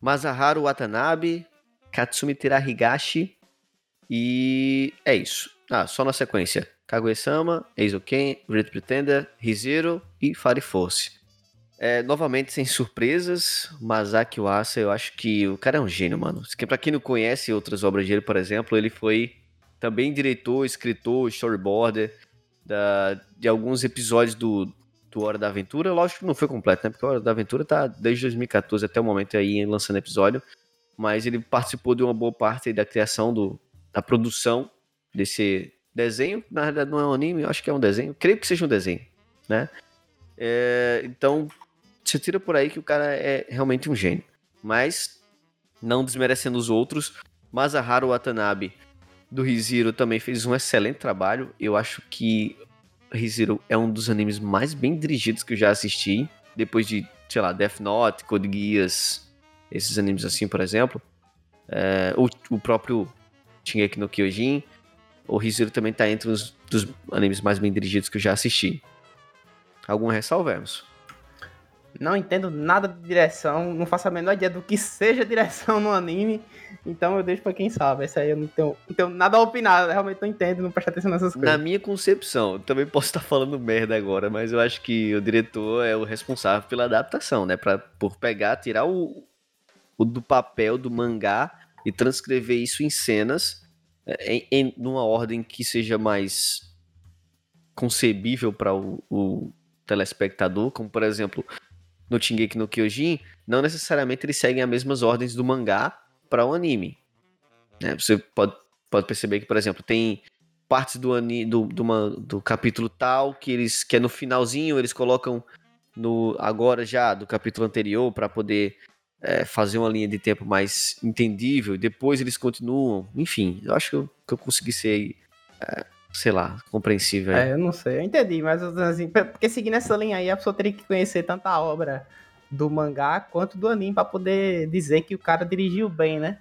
Masaharu Watanabe. Katsumi Terahigashi. E é isso. Ah, só na sequência. Kaguya-sama, Eizoken, Great Pretender, Rizero e Fire Force. É, novamente, sem surpresas, Masaki Uasa, eu acho que o cara é um gênio, mano. Pra quem não conhece outras obras dele, por exemplo, ele foi também diretor, escritor, storyboarder da, de alguns episódios do, do Hora da Aventura. Lógico que não foi completo, né? Porque Hora da Aventura tá desde 2014 até o momento aí lançando episódio. Mas ele participou de uma boa parte da criação, do, da produção desse desenho. Na verdade, não é um anime, eu acho que é um desenho. Creio que seja um desenho, né? É, então, você tira por aí que o cara é realmente um gênio. Mas, não desmerecendo os outros, Masaharu Watanabe do Riziro também fez um excelente trabalho. Eu acho que Riziro é um dos animes mais bem dirigidos que eu já assisti. Depois de, sei lá, Death Note, Code Geass, esses animes assim, por exemplo. É, o, o próprio Shingeki no Kyojin. O Riziro também está entre os dos animes mais bem dirigidos que eu já assisti. Alguma ressalva, Emerson? Não entendo nada de direção, não faço a menor ideia do que seja direção no anime, então eu deixo pra quem sabe. Essa aí eu não tenho, não tenho nada a opinar, realmente não entendo, não presto atenção nessas coisas. Na minha concepção, também posso estar falando merda agora, mas eu acho que o diretor é o responsável pela adaptação, né? Pra, por pegar, tirar o, o do papel do mangá e transcrever isso em cenas é, em, em numa ordem que seja mais concebível para o, o telespectador, como por exemplo no Shingeki no Kyojin, não necessariamente eles seguem as mesmas ordens do mangá para o anime. Né? Você pode, pode perceber que, por exemplo, tem partes do, do, do, uma, do capítulo tal que eles que é no finalzinho eles colocam no agora já do capítulo anterior para poder é, fazer uma linha de tempo mais entendível. Depois eles continuam. Enfim, eu acho que eu, que eu consegui ser é, sei lá, compreensível. É, eu não sei, eu entendi, mas assim, porque seguindo essa linha aí, a pessoa teria que conhecer tanto a obra do mangá quanto do anime para poder dizer que o cara dirigiu bem, né?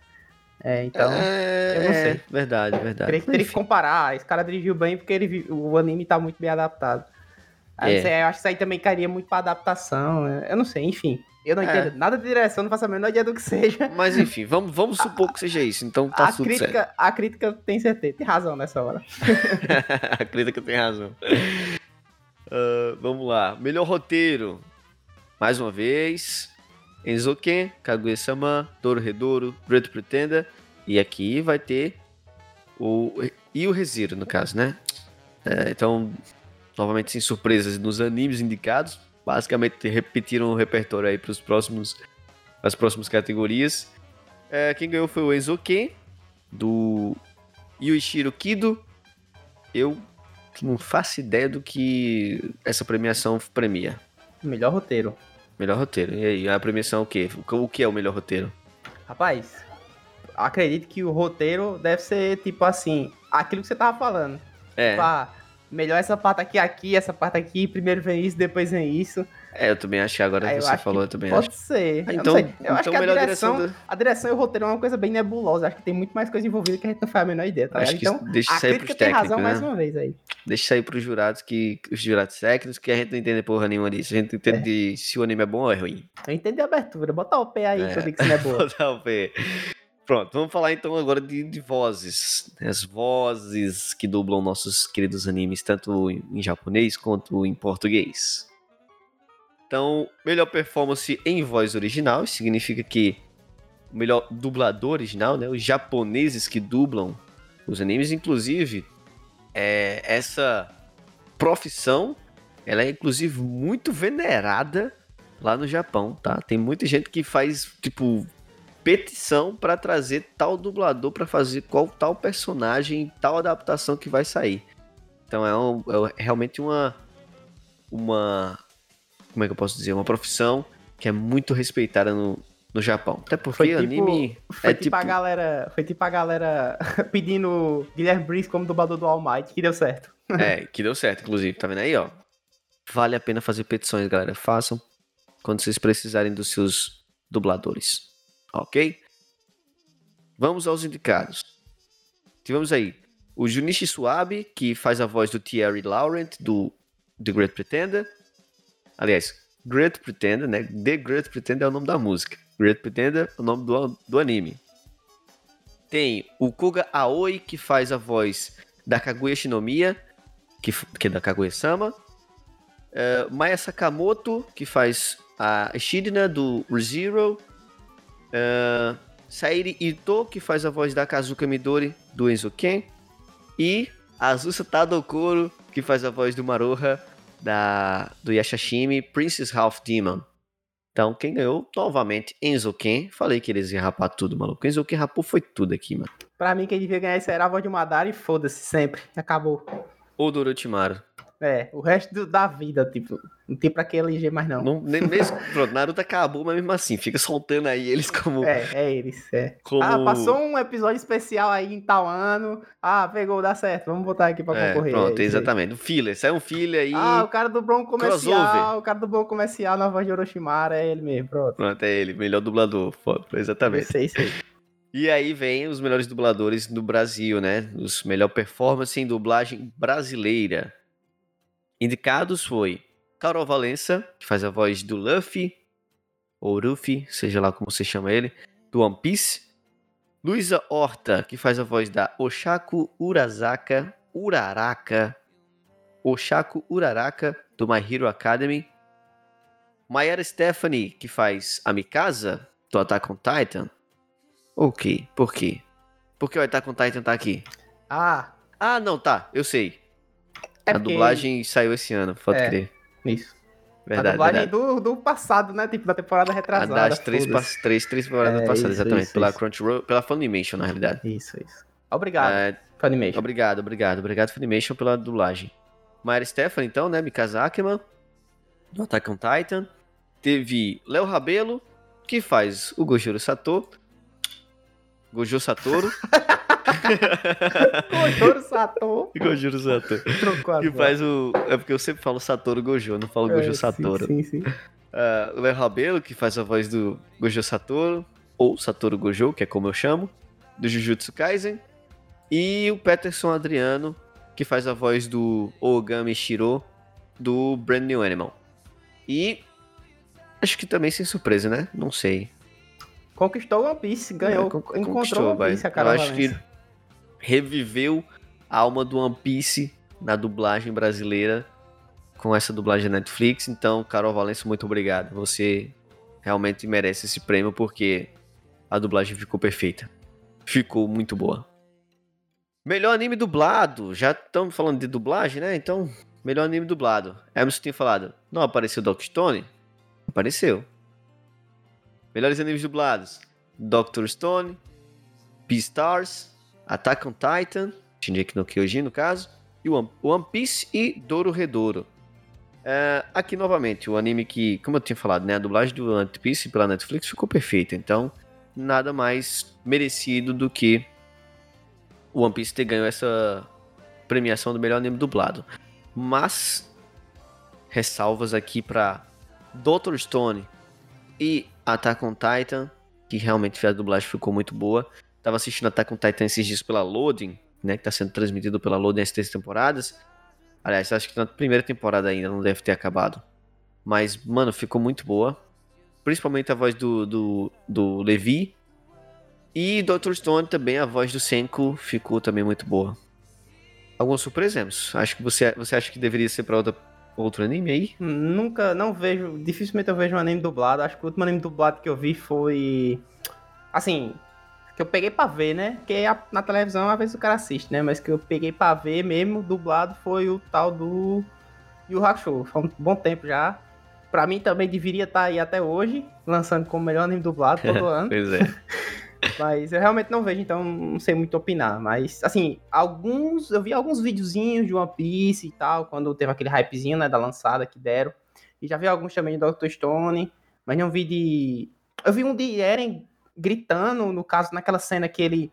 É, então, é, eu não sei. É, verdade, verdade. Teria, teria que comparar, esse cara dirigiu bem porque ele, o anime tá muito bem adaptado. Aí, é. eu acho que isso aí também cairia muito pra adaptação, né? eu não sei, enfim. Eu não é. entendo nada de direção, não faço a menor ideia do que seja. Mas enfim, vamos, vamos supor que seja isso. Então tá a tudo crítica, certo. A crítica tem certeza, tem razão nessa hora. a crítica tem razão. Uh, vamos lá. Melhor roteiro. Mais uma vez. Enzo Ken, Kaguya-sama, Doro Redoro, Great Pretender E aqui vai ter o. E o Rezero, no caso, né? É, então, novamente, sem surpresas nos animes indicados. Basicamente, repetiram o repertório aí para os próximos. As próximas categorias. É, quem ganhou foi o Enzo Ken, do Yuichiro Kido. Eu não faço ideia do que essa premiação premia. Melhor roteiro. Melhor roteiro. E aí, a premiação é o quê? O que é o melhor roteiro? Rapaz, acredito que o roteiro deve ser tipo assim, aquilo que você tava falando. É. Tipo, ah, melhor essa parte aqui, aqui, essa parte aqui, primeiro vem isso, depois vem isso. É, eu também acho que agora eu você acho falou, que eu também Pode acho. ser. Ah, Eu então-. Eu acho então que a direção, direção a direção e o roteiro é uma coisa bem nebulosa. Acho que tem muito mais coisa envolvida que a gente não faz a menor ideia, tá Acho que Então, deixa a crítica pros tem razão técnicos, mais né? uma vez aí. Deixa aí pros jurados, que, os jurados técnicos, que a gente não entende porra nenhuma disso. A gente entende É. de se o anime é bom ou é ruim. Eu entendi a abertura. Bota o pé aí É. que eu digo que isso não é boa. Dar o pé. Pronto, vamos falar então agora de, de vozes. As vozes que dublam nossos queridos animes, tanto em, em japonês quanto em português. Então, melhor performance em voz original, significa que o melhor dublador original, né? Os japoneses que dublam os animes, inclusive, é, essa profissão, ela é inclusive muito venerada lá no Japão, tá? Tem muita gente que faz, tipo, petição pra trazer tal dublador pra fazer qual tal personagem, tal adaptação que vai sair. Então é, um- é realmente uma uma como é que eu posso dizer, uma profissão que é muito respeitada no, no Japão. Até porque Foi tipo, anime foi é tipo, a galera, foi tipo a galera pedindo Guilherme Briggs como dublador do All Might, que deu certo. É, que deu certo, inclusive. Tá vendo aí, ó? Vale a pena fazer petições, galera. Façam quando vocês precisarem dos seus dubladores. Ok? Vamos aos indicados. Tivemos aí o Junichi Suabe, que faz a voz do Thierry Laurent, do The Great Pretender. Aliás, Great Pretender, né? The Great Pretender é o nome da música. Great Pretender é o nome do, do anime. Tem o Kuga Aoi, que faz a voz da Kaguya Shinomiya, que, que é da Kaguya-sama. É, Maya Sakamoto, que faz a Shidna do ReZero. É, Sairi Ito, que faz a voz da Kazuka Midori do Enzo Ken. E Azusa Tadokoro, que faz a voz do Maroha da, do Yashashimi Princess Half Demon. Então, quem ganhou, novamente, Enzo Ken. Falei que eles iam rapar tudo, maluco. Enzo Ken rapou foi tudo aqui, mano. Pra mim, quem devia ganhar isso era a voz de Madara e foda-se, sempre. Acabou. Ou do Orochimaru. É, o resto do- da vida, tipo, não tem pra que eleger mais não. Não, nem mesmo, pronto, Naruto acabou, mas mesmo assim, fica soltando aí eles como. É, é eles, é. como... Ah, passou um episódio especial aí em tal ano. Ah, pegou, dá certo. Vamos botar aqui pra É, concorrer. pronto, é exatamente. Um filler, sai um filler aí. Ah, o cara do Bron comercial, Crossover. o cara do Bron comercial na voz de Orochimaru é ele mesmo, pronto. Pronto, é ele, melhor dublador. Foda, exatamente. Isso aí, isso aí. E aí vem os melhores dubladores do Brasil, né? Os melhor performance em dublagem brasileira. Indicados foi Carol Valença, que faz a voz do Luffy, ou Ruffy, seja lá como você chama ele, do One Piece. Luísa Horta, que faz a voz da Oshaku Urasaka, Uraraka, Oshaku Uraraka, do My Hero Academy. Mayara Stephanie, que faz a Mikasa, do Attack on Titan. Ok, por quê? Porque o Attack on Titan tá aqui. Ah, Ah, não, tá, eu sei. É a porque- dublagem saiu esse ano, pode É, crer. Isso. Verdade, a dublagem verdade. do, do passado, né? Tipo, da temporada A retrasada. das três, três, três temporadas É, passadas, isso, exatamente. isso, pela isso. Crunchyroll, pela Funimation, na realidade. Isso, isso. Obrigado, É, Funimation. obrigado, obrigado. Obrigado, Funimation, pela dublagem. Mayra Stephanie, então, né? Mikasa do Attack on Titan. Teve Léo Rabelo, que faz o Gojiro Satoru. Gojo Satoru. Kojiro Sato Gojiro Satoru. trocou Que faz o. É porque eu sempre falo Satoru Gojo, não falo vozes. Gojo É, Satoru. Sim, sim, sim. Ah, o Léo Rabelo, que faz a voz do Gojo Satoru, ou Satoru Gojo, que é como eu chamo, do Jujutsu Kaisen. E o Peterson Adriano, que faz a voz do Ogami Shiro, do Brand New Animal. E. Acho que também sem surpresa, né? Não sei. Conquistou One Piece, ganhou, É, con- encontrou conquistou, One. Piece, a Eu cara acho que reviveu a alma do One Piece na dublagem brasileira com essa dublagem da Netflix. Então, Carol Valença, muito obrigado. Você realmente merece esse prêmio porque a dublagem ficou perfeita. ficou muito boa. Melhor anime dublado. Já estamos falando de dublagem, né? Então, melhor anime dublado. Emerson tinha falado, não apareceu Doctor Stone? Apareceu. Melhores animes dublados. Doctor Stone, Beastars, Attack on Titan, Shingeki no Kyojin no caso, e One Piece e Doro Redouro. É, aqui novamente, o anime que, como eu tinha falado, né, a dublagem do One Piece pela Netflix ficou perfeita, então nada mais merecido do que o One Piece ter ganho essa premiação do melhor anime dublado. Mas ressalvas aqui para Dr. Stone e Attack on Titan, que realmente a dublagem ficou muito boa. Tava assistindo Attack on Titan esses dias pela Loading, né, que tá sendo transmitido pela Loading as três temporadas. Aliás, acho que na primeira temporada ainda não deve ter acabado. Mas, mano, ficou muito boa. Principalmente a voz do, do, do Levi. E Dr. Stone também, a voz do Senko ficou também muito boa. Alguma surpresa, Emerson? Acho que você, você acha que deveria ser pra outra, outro anime aí? Nunca, não vejo, dificilmente eu vejo um anime dublado. Acho que o último anime dublado que eu vi foi. Assim, que eu peguei pra ver, né? Porque na televisão às vezes o cara assiste, né? Mas que eu peguei pra ver mesmo, dublado, foi o tal do Yu Hakusho. Foi um bom tempo já. Pra mim também deveria estar tá aí até hoje, lançando como melhor anime dublado todo ano. pois é. Mas eu realmente não vejo, então não sei muito opinar. Mas, assim, alguns. Eu vi alguns videozinhos de One Piece e tal, quando teve aquele hypezinho, né, da lançada que deram. E já vi alguns também de Dr. Stone, mas não vi de. Eu vi um de Eren gritando, no caso, naquela cena que ele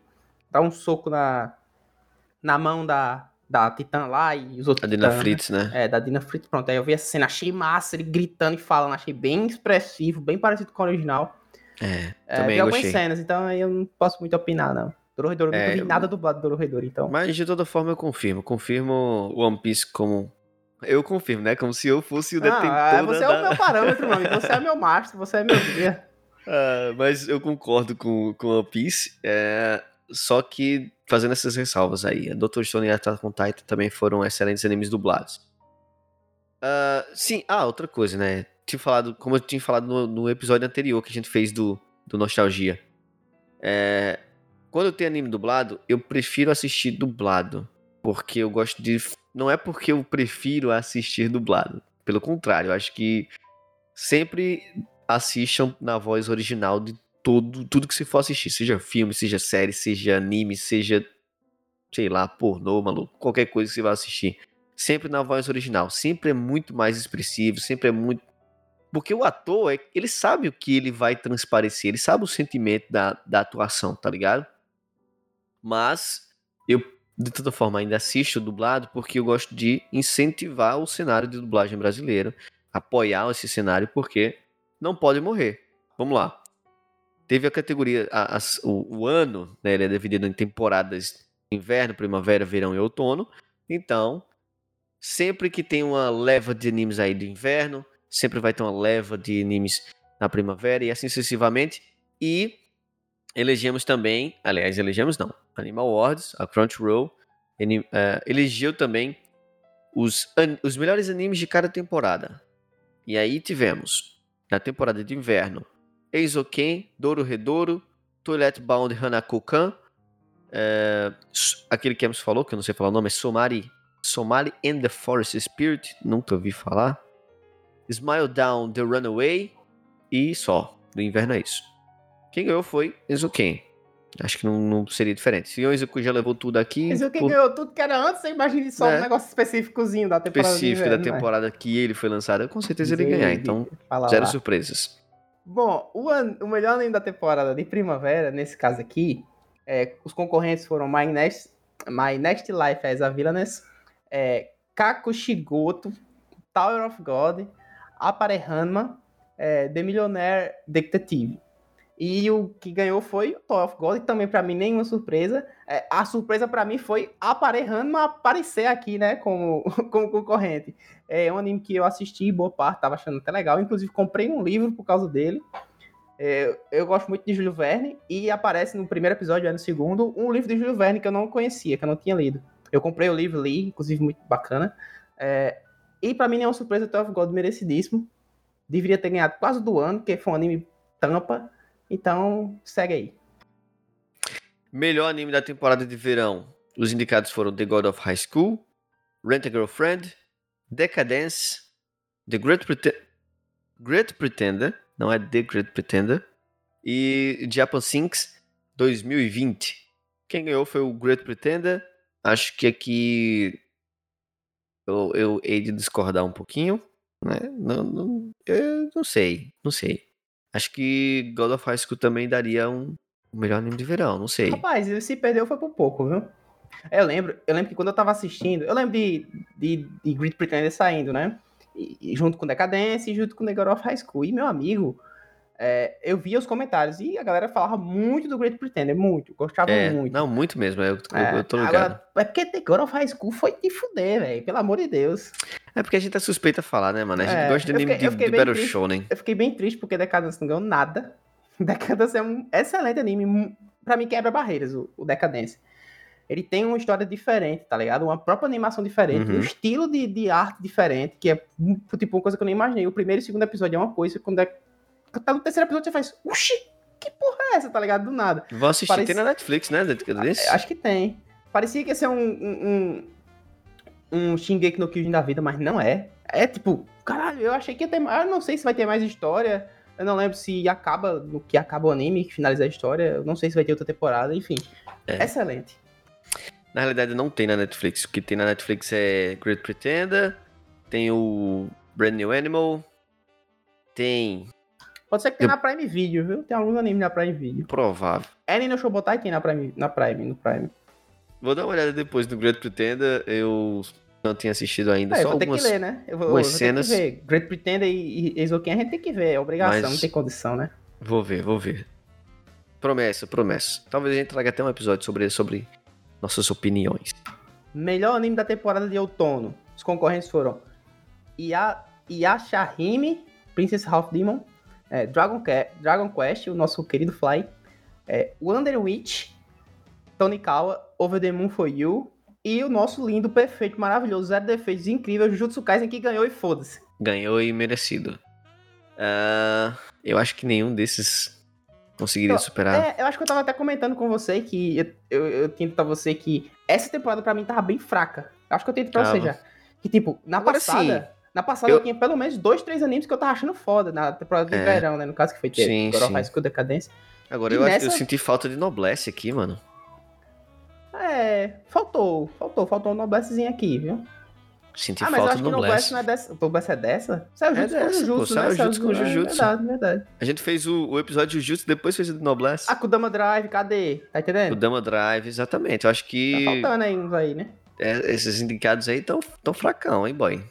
dá um soco na, na mão da, da Titã lá e os outros. Da Dina Fritz, né? É, da Dina Fritz. Pronto, aí eu vi essa cena, achei massa, ele gritando e falando, achei bem expressivo, bem parecido com o original. É, é também vi algumas cenas, então aí eu não posso muito opinar, não. Dororedoro, é, nunca vi nada dublado do Dororedoro, então. Mas de toda forma eu confirmo. Confirmo o One Piece como. Eu confirmo, né? Como se eu fosse o detentor. Ah, você da... é o meu parâmetro, mano. Você é meu macho, você é meu guia. Uh, mas eu concordo com, com One Piece. É, só que fazendo essas ressalvas aí. A Dr. Stone e Attack on Titan também foram excelentes animes dublados. Uh, sim, ah, outra coisa, né? Tinha falado, como eu tinha falado no, no episódio anterior que a gente fez do, do Nostalgia. É, quando eu tenho anime dublado, eu prefiro assistir dublado. Porque eu gosto de. Não é porque eu prefiro assistir dublado. Pelo contrário, eu acho que sempre assistam na voz original de todo, tudo que se for assistir, seja filme, seja série, seja anime, seja, sei lá, pornô, maluco, qualquer coisa que você vai assistir. Sempre na voz original, sempre é muito mais expressivo, sempre é muito. Porque o ator, é, ele sabe o que ele vai transparecer, ele sabe o sentimento da, da atuação, tá ligado? Mas eu, de toda forma, ainda assisto dublado porque eu gosto de incentivar o cenário de dublagem brasileiro, apoiar esse cenário, porque não pode morrer. Vamos lá. Teve a categoria, a, a, o, o, ano, né, ele é dividido em temporadas inverno, primavera, verão e outono. Então, sempre que tem uma leva de animes aí do inverno, sempre vai ter uma leva de animes na primavera e assim sucessivamente. E elegemos também, aliás, elegemos não, Animal Awards, a Crunchyroll, ele, uh, elegeu também os, os melhores animes de cada temporada. E aí tivemos na temporada de inverno, Eizoken, Doro Redouro, Toilet Bound Hanako-kan, é, aquele que Emerson falou, que eu não sei falar o nome, é Somari, Somali and the Forest Spirit, nunca ouvi falar. Smile Down, The Runaway e só. Do inverno é isso. Quem ganhou foi Eizoken. Acho que não, não, seria diferente. Se o Izuku já levou tudo aqui. Izuku por... ganhou tudo que era antes, você imagina só é. um negócio específicozinho da temporada. Específico inverno, da né? temporada né? que ele foi lançado, com certeza ele ia ganhar. Então, zero lá. surpresas. Bom, o, an... o melhor anime da temporada de primavera, nesse caso aqui, é, os concorrentes foram My Next, My Next Life as a Villainess, é, Kakushigoto, Tower of God, Apare Hanma, é, The Millionaire Detective. E o que ganhou foi o Tower of God, e também para mim nenhuma surpresa. É, a surpresa para mim foi aparelhando aparecer aqui, né, como, como concorrente. É um anime que eu assisti boa parte, tava achando até legal. Inclusive comprei um livro por causa dele. É, eu gosto muito de Júlio Verne e aparece no primeiro episódio, é no segundo, um livro de Júlio Verne que eu não conhecia, que eu não tinha lido. Eu comprei o livro, li, inclusive muito bacana. É, e para mim nenhuma surpresa, Tower of God merecidíssimo. Deveria ter ganhado quase do ano, porque foi um anime tampa então, segue aí. Melhor anime da temporada de verão. Os indicados foram The God of High School, Rent a Girlfriend, Decadence, The Great, Prete Great Pretender, não é The Great Pretender, e Japan Sinks 2020. Quem ganhou foi o Great Pretender. Acho que aqui eu, eu hei de discordar um pouquinho, né? Não, não, eu não sei, não sei. Acho que God of High School também daria um, melhor anime de verão, não sei. Rapaz, se perdeu foi por pouco, viu? Eu lembro, eu lembro que quando eu tava assistindo, eu lembro de, de, de Great Pretender saindo, né? E, e junto com Decadence e junto com The God of High School. E meu amigo, é, eu via os comentários e a galera falava muito do Great Pretender, muito, gostava é, muito. Não, muito mesmo, eu, é, eu tô ligado. Agora, é porque The God of High School foi de fuder, velho, pelo amor de Deus. É porque a gente é suspeita a falar, né, mano? A gente é, gosta de anime de, de Battle triste, Shonen. Eu fiquei bem triste porque Decadence não ganhou nada. Decadence é um excelente anime, pra mim quebra barreiras, o, o Decadence. Ele tem uma história diferente, tá ligado? Uma própria animação diferente, uhum. um estilo de, de arte diferente, que é tipo uma coisa que eu não imaginei. O primeiro e o segundo episódio é uma coisa, quando é tá no terceiro episódio você faz, oxi, que porra é essa, tá ligado? Do nada. Vou assistir, Parece... tem na Netflix, né? Desse? Acho que tem. Parecia que ia ser um, um, um, um Shingeki no Kyojin da vida, mas não é. É tipo, caralho, eu achei que ia ter mais, eu não sei se vai ter mais história, eu não lembro se acaba no que acaba o anime, que finaliza a história, eu não sei se vai ter outra temporada, enfim. É. Excelente. Na realidade não tem na Netflix, o que tem na Netflix é Great Pretender, tem o Brand New Animal, tem Pode ser que tenha eu... na Prime Video, viu? Tem alguns animes na Prime Video. Provável. É no Showbotai tem na Prime, na Prime, no Prime. Vou dar uma olhada depois do Great Pretender. Eu não tinha assistido ainda. É, só algumas, ter que ler, né? Eu vou, algumas cenas. Ter que ver. Great Pretender e Exoken a gente tem que ver. É obrigação, Mas... não tem condição, né? Vou ver, vou ver. Promessa, promessa. Talvez a gente traga até um episódio sobre, sobre nossas opiniões. Melhor anime da temporada de outono. Os concorrentes foram Ia, Yashahime, Princess Half Demon, é, Dragon, Dragon Quest, o nosso querido Fly, é, Wonder Witch, Tonikawa, Over the Moon for You, e o nosso lindo, perfeito, maravilhoso, zero defeitos, incrível, Jujutsu Kaisen que ganhou e foda-se. Ganhou e merecido. Uh, eu acho que nenhum desses conseguiria então, superar. É, eu acho que eu tava até comentando com você que eu, eu, eu tinha você que essa temporada pra mim tava bem fraca. Eu acho que eu tento pra você já. Que tipo, na Agora passada. Sim na passada eu... tinha pelo menos dois, três animes que eu tava achando foda na temporada de é. verão, né? No caso que foi ter sim, High School Decadência. Agora eu, nessa... eu senti falta de noblesse aqui, mano. É, faltou, faltou, faltou um noblessezinho aqui, viu? Senti ah, mas falta eu acho que noblesse não é dessa. Noblesse é dessa? Saiu é Jutsu com Jujutsu, né? Saiu com Jujutsu. É verdade, verdade. A gente fez o, o episódio de Jujutsu, depois fez o de Noblesse. Ah, com o Dama Drive, cadê? Tá entendendo? O Dama Drive, exatamente. Eu acho que... Tá faltando aí uns aí, né? É, esses indicados aí tão, tão fracão, hein, boy?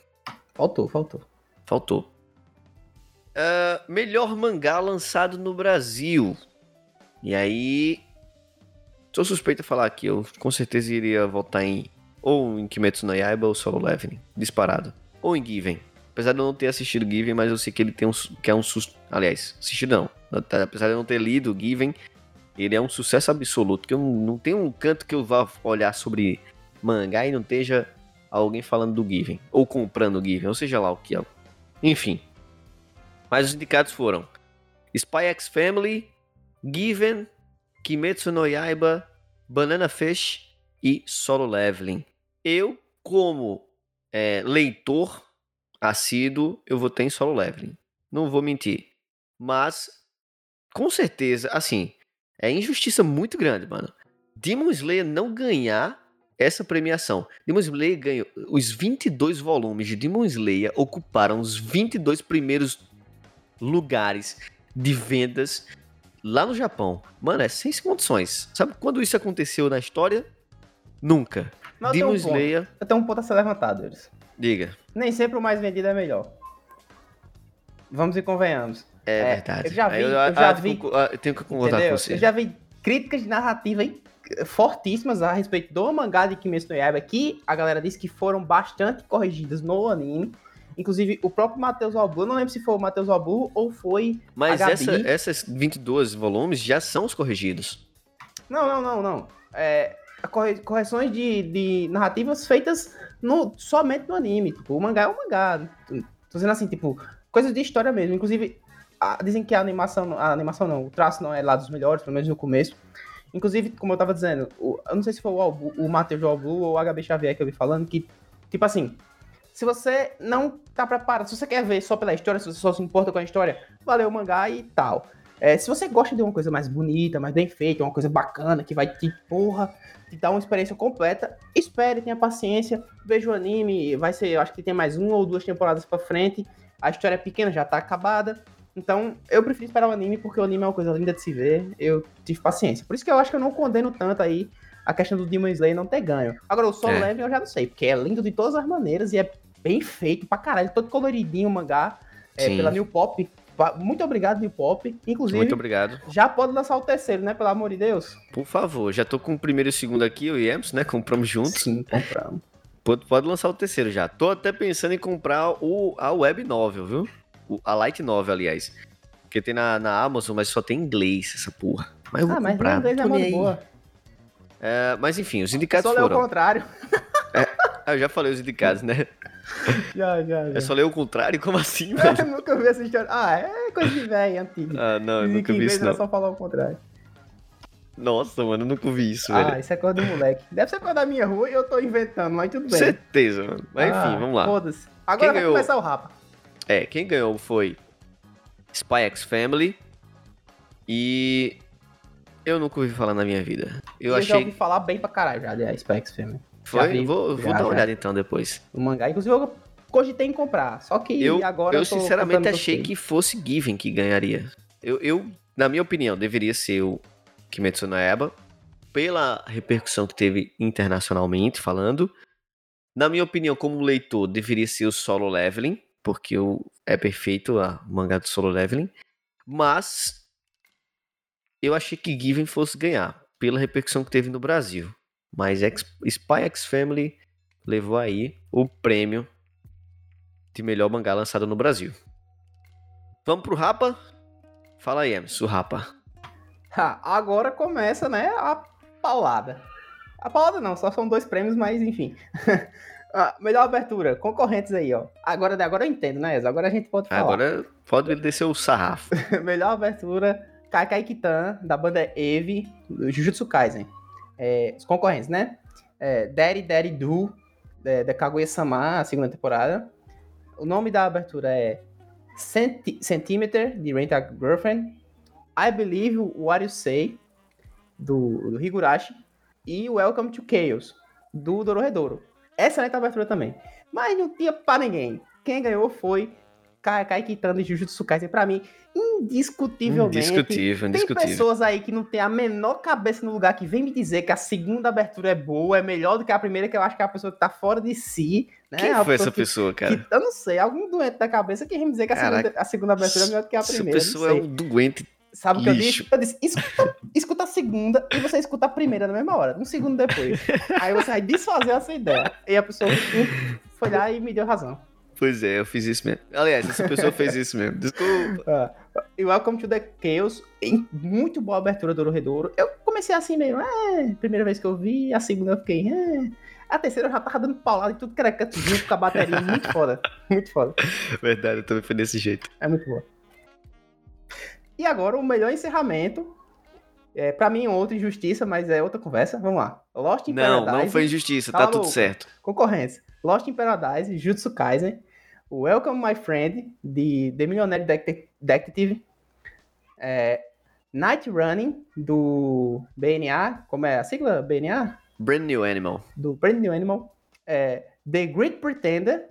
Faltou, faltou. Faltou. Uh, melhor mangá lançado no Brasil. E aí. Sou suspeito a falar que eu com certeza iria votar em. Ou em Kimetsu no Yaiba ou Solo Leveling. Disparado. Ou em Given. Apesar de eu não ter assistido Given, mas eu sei que ele tem um. Que é um susto. Aliás, assistido não. Apesar de eu não ter lido Given, ele é um sucesso absoluto. Que eu não tenho um canto que eu vá olhar sobre mangá e não esteja alguém falando do Given. Ou comprando o Given. Ou seja lá o que é enfim. Mas os indicados foram Spy X Family, Given, Kimetsu no Yaiba, Banana Fish e Solo Leveling. Eu, como é, leitor assíduo, eu votei em Solo Leveling. Não vou mentir. Mas, com certeza, assim, é injustiça muito grande, mano. Demon Slayer não ganhar essa premiação. Demon Slayer ganhou. Os 22 volumes de Demon Slayer ocuparam os 22 primeiros lugares de vendas lá no Japão. Mano, é sem condições. Sabe quando isso aconteceu na história? Nunca. Mas Demon um Slayer. Ponto. Eu tenho um ponto a ser levantado, eles. Diga. Nem sempre o mais vendido é melhor. Vamos e convenhamos. É, é verdade. Eu já vi. Eu, eu, eu já vi. Eu tenho que concordar com você. Eu já vi críticas de narrativa aí fortíssimas a respeito do mangá de Kimetsu no Yaiba, que a galera disse que foram bastante corrigidas no anime. Inclusive, o próprio Matheus Albu, não lembro se foi o Matheus Albu ou foi Mas essa, essas 22 volumes já são os corrigidos. Não, não, não, não. É, correções de, de narrativas feitas no, somente no anime. Tipo, o mangá é o mangá. Tô dizendo assim, tipo, coisas de história mesmo. Inclusive, a, dizem que a animação, a animação não, o traço não é lá dos melhores, pelo menos no começo. Inclusive, como eu tava dizendo, o, eu não sei se foi o, o Matheus Blue ou o HB Xavier que eu vi falando, que, tipo assim, se você não tá preparado, se você quer ver só pela história, se você só se importa com a história, valeu o mangá e tal. É, se você gosta de uma coisa mais bonita, mais bem feita, uma coisa bacana, que vai te, porra, te dar uma experiência completa, espere, tenha paciência, veja o anime, vai ser, eu acho que tem mais uma ou duas temporadas pra frente, a história é pequena, já tá acabada, então eu prefiro esperar o anime, porque o anime é uma coisa linda de se ver, eu tive paciência. Por isso que eu acho que eu não condeno tanto aí a questão do Demon Slayer não ter ganho. Agora, o Solo é. Leveling eu já não sei, porque é lindo de todas as maneiras e é bem feito pra caralho, todo coloridinho o mangá, é, pela New Pop, muito obrigado, New Pop. Inclusive, muito obrigado. Já pode lançar o terceiro, né? Pelo amor de Deus. Por favor, já tô com o primeiro e o segundo aqui, o Yams, né? Compramos juntos. Sim, compramos. Pode, pode lançar o terceiro já. Tô até pensando em comprar o, a web novel, viu? O, a light novel, aliás. Porque tem na, na Amazon, mas só tem inglês essa porra. Mas eu vou ah, mas comprar. inglês é muito boa. É, mas enfim, os indicados só foram... Só o contrário. É, eu já falei os indicados, né? já, já, já. É só ler o contrário? Como assim, velho? eu nunca vi essa história. Ah, é coisa de velho, antigo. Ah, não, eu nunca vi isso, não. só falar o contrário. Nossa, mano, eu nunca vi isso, ah, velho. Ah, isso é coisa do moleque. Deve ser coisa da minha rua e eu tô inventando, mas tudo bem. Certeza, mano. Mas ah, enfim, vamos lá. Foda-se. Agora quem vai ganhou... começar o rapa. É, quem ganhou foi Spy X Family e... Eu nunca ouvi falar na minha vida. Eu, eu achei... já ouvi falar bem pra caralho já, aliás, Spy X Family. Foi? Vi, vou, vou dar uma olhada então depois. O mangá, inclusive eu cogitei em comprar, só que eu, agora eu, eu sinceramente achei que fosse Given que ganharia. Eu, eu, na minha opinião, deveria ser o Kimetsu no Eba, pela repercussão que teve internacionalmente falando. Na minha opinião, como leitor, deveria ser o Solo Leveling, porque é perfeito a mangá do Solo Leveling. Mas eu achei que Given fosse ganhar, pela repercussão que teve no Brasil. Mas X, Spy X Family levou aí o prêmio de melhor mangá lançado no Brasil. Vamos pro Rapa? Fala aí, Emerson, o Rapa. agora começa, né, a paulada. A paulada não, só são dois prêmios, mas enfim. ah, melhor abertura, concorrentes aí, ó. Agora, agora eu entendo, né, Agora a gente pode falar. Agora pode descer o sarrafo. melhor abertura, Kaikai Kitan, da banda Eve, Jujutsu Kaisen. É, os concorrentes, né? É, Daddy Daddy Do, é, da Kaguya-sama, a segunda temporada. O nome da abertura é Centi Centimeter, de Rent a Girlfriend. I Believe What You Say, do, do Higurashi. E Welcome to Chaos, do Dororedoro. Excelente abertura também. Mas não tinha pra ninguém. Quem ganhou foi Kai Kitano e Jujutsu Kaisen. Pra mim, indiscutivelmente. Indiscutível, indiscutível. Tem pessoas aí que não tem a menor cabeça no lugar que vem me dizer que a segunda abertura é boa, é melhor do que a primeira, que eu acho que é a pessoa que tá fora de si. Né? Quem a foi essa que, pessoa, cara? Que, eu não sei, algum doente da cabeça que vem me dizer que a segunda, a segunda, abertura é melhor do que a primeira. Essa pessoa é um doente. Sabe o que eu disse? Eu disse, escuta, escuta a segunda e você escuta a primeira na mesma hora, um segundo depois. aí você vai desfazer essa ideia. E a pessoa foi lá e me deu razão. Pois é, eu fiz isso mesmo. Aliás, essa pessoa fez isso mesmo. Desculpa. E Welcome to the Chaos, muito boa abertura do Redouro. Eu comecei assim meio, é, primeira vez que eu vi, a segunda eu fiquei, é. A terceira eu já tava dando paulada e tudo que era cantozinho com a bateria. Muito foda. Muito foda. Verdade, eu também fui desse jeito. É muito boa. E agora o melhor encerramento. É, pra mim, outra injustiça, mas é outra conversa. Vamos lá. Lost in não, Paradise. Não, não foi injustiça, tá, tá tudo certo. Concorrência. Lost in Paradise, Jutsu Kaisen, Welcome My Friend, de The Millionaire Detective, é, Night Running, do BNA, como é a sigla? BNA? Brand New Animal. Do Brand New Animal. É, The Great Pretender,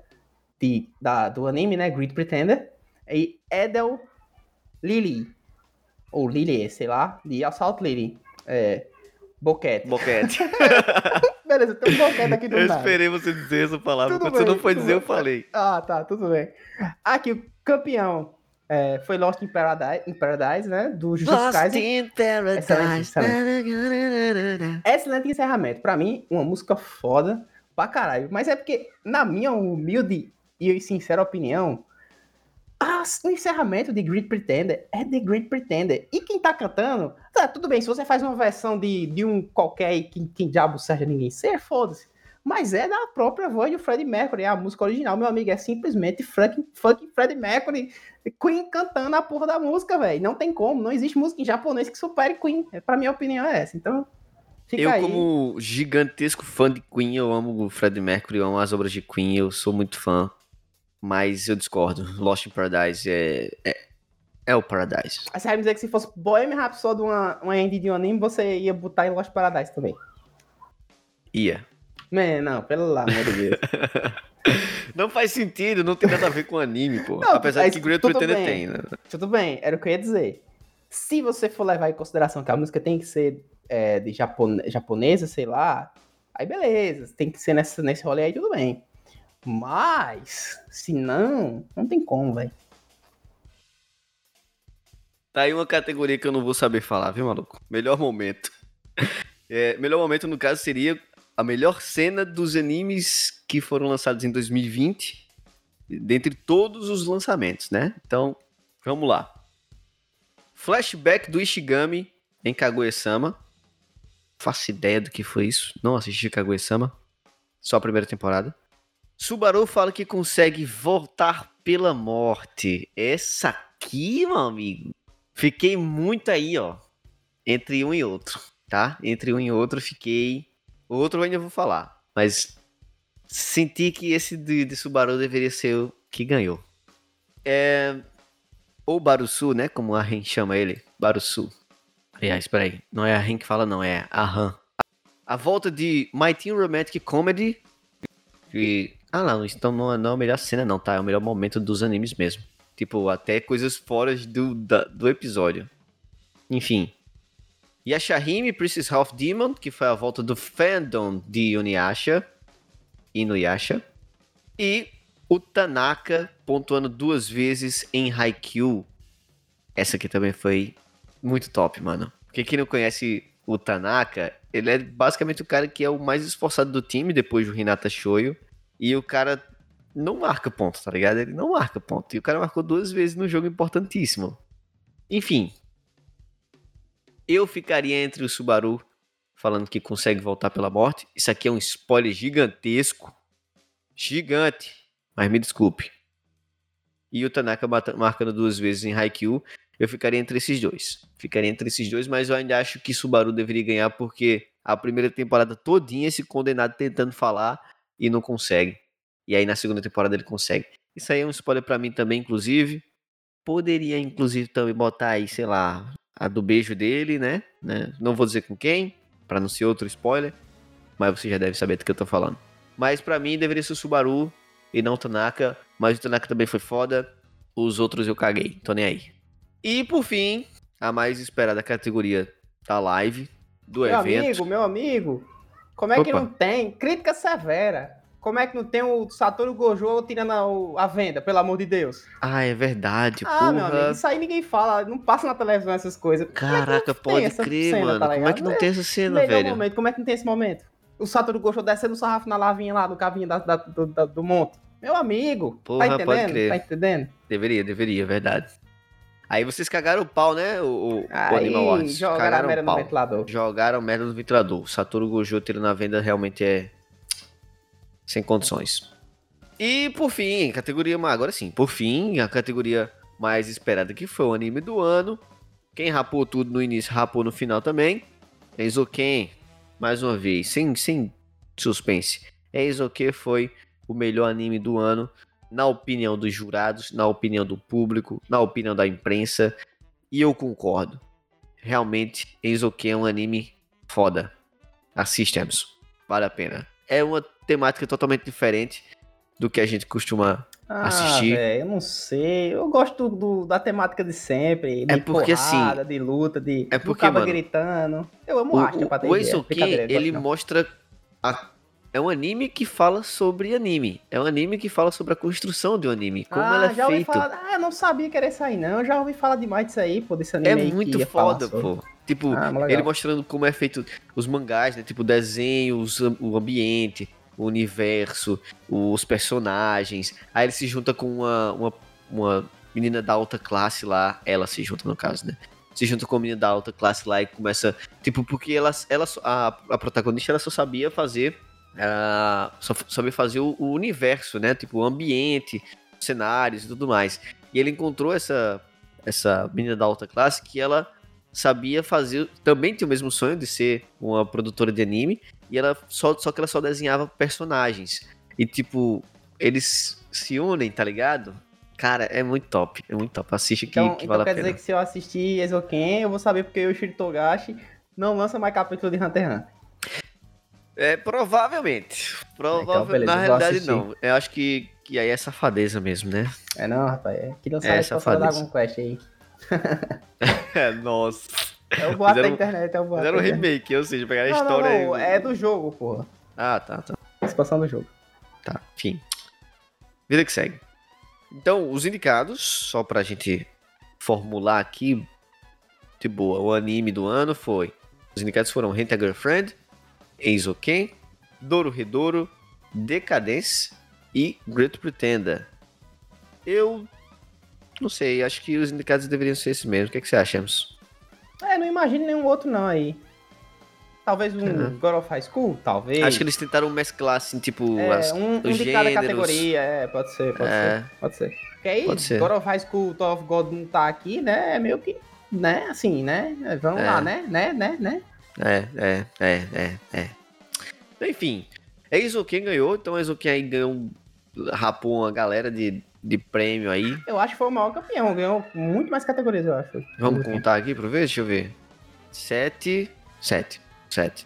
de, da, do anime, né? Great Pretender. E Edel Lily, ou Lily, sei lá, de Assault Lily. É, Boquete. Boquete. Beleza, tem um boquete aqui do Eu nada. esperei você dizer essa palavra. Tudo Quando bem, você não foi dizer, bem. eu falei. Ah, tá, tudo bem. Aqui, o campeão é, foi Lost in Paradise, in Paradise né? Do Jujutsu Lost Kaisen. in Paradise. Excelente, excelente. excelente encerramento. Pra mim, uma música foda pra caralho. Mas é porque, na minha humilde e sincera opinião, ah, o encerramento de Great Pretender é The Great Pretender. E quem tá cantando, tá, tudo bem, se você faz uma versão de, de um qualquer que quem diabo seja ninguém ser, foda-se. mas é da própria voz do Freddie Mercury. A música original, meu amigo, é simplesmente fucking, fucking Freddie Mercury, Queen cantando a porra da música, velho. Não tem como, não existe música em japonês que supere Queen. É, pra minha opinião é essa. Então, eu, aí. como gigantesco fã de Queen, eu amo o Freddie Mercury, eu amo as obras de Queen, eu sou muito fã. Mas eu discordo. Lost in Paradise é, é, é o Paradise. Você vai dizer que se fosse Bohemian Rhapsody uma, uma ending de um anime, você ia botar em Lost Paradise também? Ia. Man, não, pelo amor de Deus. não faz sentido, não tem nada a ver com anime, pô. Não, Apesar de que Great Pretender tem, né? Tudo bem, era o que eu ia dizer. Se você for levar em consideração que a música tem que ser é, de japone japonesa, sei lá, aí beleza, tem que ser nessa, nesse rolê aí, tudo bem. Mas, se não, não tem como, velho. Tá aí uma categoria que eu não vou saber falar, viu, maluco? Melhor momento. É, melhor momento, no caso, seria a melhor cena dos animes que foram lançados em 2020, dentre todos os lançamentos, né? Então, vamos lá. Flashback do Ishigami em Kaguya-sama. Faço ideia do que foi isso. Não assisti Kaguya-sama. Só a primeira temporada. Subaru fala que consegue voltar pela morte. Essa aqui, meu amigo. Fiquei muito aí, ó. Entre um e outro, tá? Entre um e outro, fiquei o outro ainda vou falar, mas senti que esse de, de Subaru deveria ser o que ganhou. É, ou Barusu, né? Como a Ren chama ele, Barusu. Aliás, espera aí, não é a Ren que fala, não, é a Han. A volta de My Teen Romantic Comedy. E... Ah, não, então não é, não é a melhor cena, não, tá? É o melhor momento dos animes mesmo. Tipo, até coisas fora do, da, do episódio. Enfim, Yashahime Princess Half Demon, que foi a volta do fandom de Inuyasha. Inuyasha. E o Tanaka pontuando duas vezes em Haikyuu. Essa aqui também foi muito top, mano. Porque quem não conhece o Tanaka, ele é basicamente o cara que é o mais esforçado do time depois do Hinata Shoyo. E o cara não marca ponto, tá ligado? Ele não marca ponto. E o cara marcou duas vezes no jogo importantíssimo. Enfim, eu ficaria entre o Subaru falando que consegue voltar pela morte. Isso aqui é um spoiler gigantesco. Gigante. Mas me desculpe. E o Tanaka marcando duas vezes em Haikyuu. Eu ficaria entre esses dois. Ficaria entre esses dois, mas eu ainda acho que Subaru deveria ganhar porque a primeira temporada todinha esse condenado tentando falar e não consegue. E aí na segunda temporada ele consegue. Isso aí é um spoiler para mim também, inclusive. Poderia, inclusive, também botar aí, sei lá, a do beijo dele, né? né? Não vou dizer com quem, para não ser outro spoiler, mas você já deve saber do que eu tô falando. Mas para mim deveria ser o Subaru e não o Tanaka, mas o Tanaka também foi foda. Os outros eu caguei, tô nem aí. E por fim, a mais esperada categoria da live, do meu evento. Meu amigo, meu amigo, como é Opa. que não tem? Crítica severa. Como é que não tem o Satoru Gojo tirando a, a, venda, pelo amor de Deus? Ah, é verdade, ah, porra. meu amigo, isso aí ninguém fala, não passa na televisão essas coisas. Caraca, é pode crer, cena, mano. Tá como é que não tem essa cena, Melhor velho? Momento, como é que não tem esse momento? O Satoru Gojo descendo o sarrafo na lavinha lá, do cavinho da, da, do, da, do monte. Meu amigo, tá porra, tá entendendo? Pode crer. Tá entendendo? Deveria, deveria, verdade. Aí vocês cagaram o pau, né? O, o, Aí, Animal Wars. Jogaram cagaram merda no ventilador. Jogaram merda no ventilador. Satoru Gojo tirando a venda realmente é sem condições. E por fim, categoria agora sim, por fim, a categoria mais esperada que foi o anime do ano. Quem rapou tudo no início, rapou no final também. Eizoken, mais uma vez, sem, sem suspense. Eizoken foi o melhor anime do ano, na opinião dos jurados, na opinião do público, na opinião da imprensa. E eu concordo. Realmente, Eizoken é um anime foda. Assiste, Emerson. Vale a pena. É uma temática totalmente diferente do que a gente costuma ah, assistir. Véio, eu não sei. Eu gosto do, da temática de sempre. De é porque porrada, assim. De luta, de. É porque. Mano, gritando. Eu amo o, arte, pra ter O Eizouken, ele mostra. A, é um anime que fala sobre anime. É um anime que fala sobre a construção de um anime. Como ah, ela é já feito. Falar, ah, eu não sabia que era isso aí, não. Eu já ouvi falar demais disso aí, pô, desse anime. É muito foda, pô. Tipo, ah, ele mostrando como é feito os mangás, né? Tipo, desenhos, o ambiente o universo, os personagens. Aí ele se junta com uma, uma, uma menina da alta classe lá. Ela se junta, no caso, né? Se junta com a menina da alta classe lá e começa. Tipo, porque ela, ela a, a protagonista ela só sabia fazer ela só sabia fazer o, o universo, né? Tipo, o ambiente, cenários e tudo mais. E ele encontrou essa, essa menina da alta classe que ela sabia fazer. Também tinha o mesmo sonho de ser uma produtora de anime. E ela só, só que ela só desenhava personagens. E tipo, eles se unem, tá ligado? Cara, é muito top. É muito top. Assiste Então, que então vale quer a pena. dizer que se eu assistir Ezoken, eu vou saber porque o Shiro Togashi não lança mais capítulo de Hunter x Hunter. É, provavelmente. Provavelmente. Então, Na realidade, não. Eu acho que, que aí é safadeza mesmo, né? É não, rapaz. É que lançar É, é, da safadeza. Dragon Quest aí. É, nossa. É o boato da internet, é o boato. Fizeram um remake, ou seja, pegaram a Não, não, história. não, e- é do jogo, porra. Ah, tá, tá. Expansão do jogo. Tá, enfim. Vida que segue. Então, os indicados, só pra gente formular aqui, de boa, o anime do ano foi. Os indicados foram Rent a Girlfriend, Eizoken, Doro Redoro, Decadence e Great Pretender. Eu não sei, acho que os indicados deveriam ser esses mesmos. O que, é que você acha, Emerson? É, não imagino nenhum outro não aí. Talvez um Uhum. God of High School, talvez. Acho que eles tentaram mesclar, assim, tipo, É, as- um, um os de cada categoria, é, pode ser, pode É. ser, pode ser. Porque aí, Pode ser. God of High School, Tower of God não tá aqui, né, é meio que, né, assim, né, vamos É. lá, né, né, né, né. É, é, é, é, é. Enfim, Eizoken ganhou, então Eizoken aí ganhou, um- rapou uma galera de, de prêmio aí. Eu acho que foi o maior campeão, ganhou muito mais categorias, eu acho. Vamos contar aqui pra ver? Deixa eu ver. Sete, sete, sete.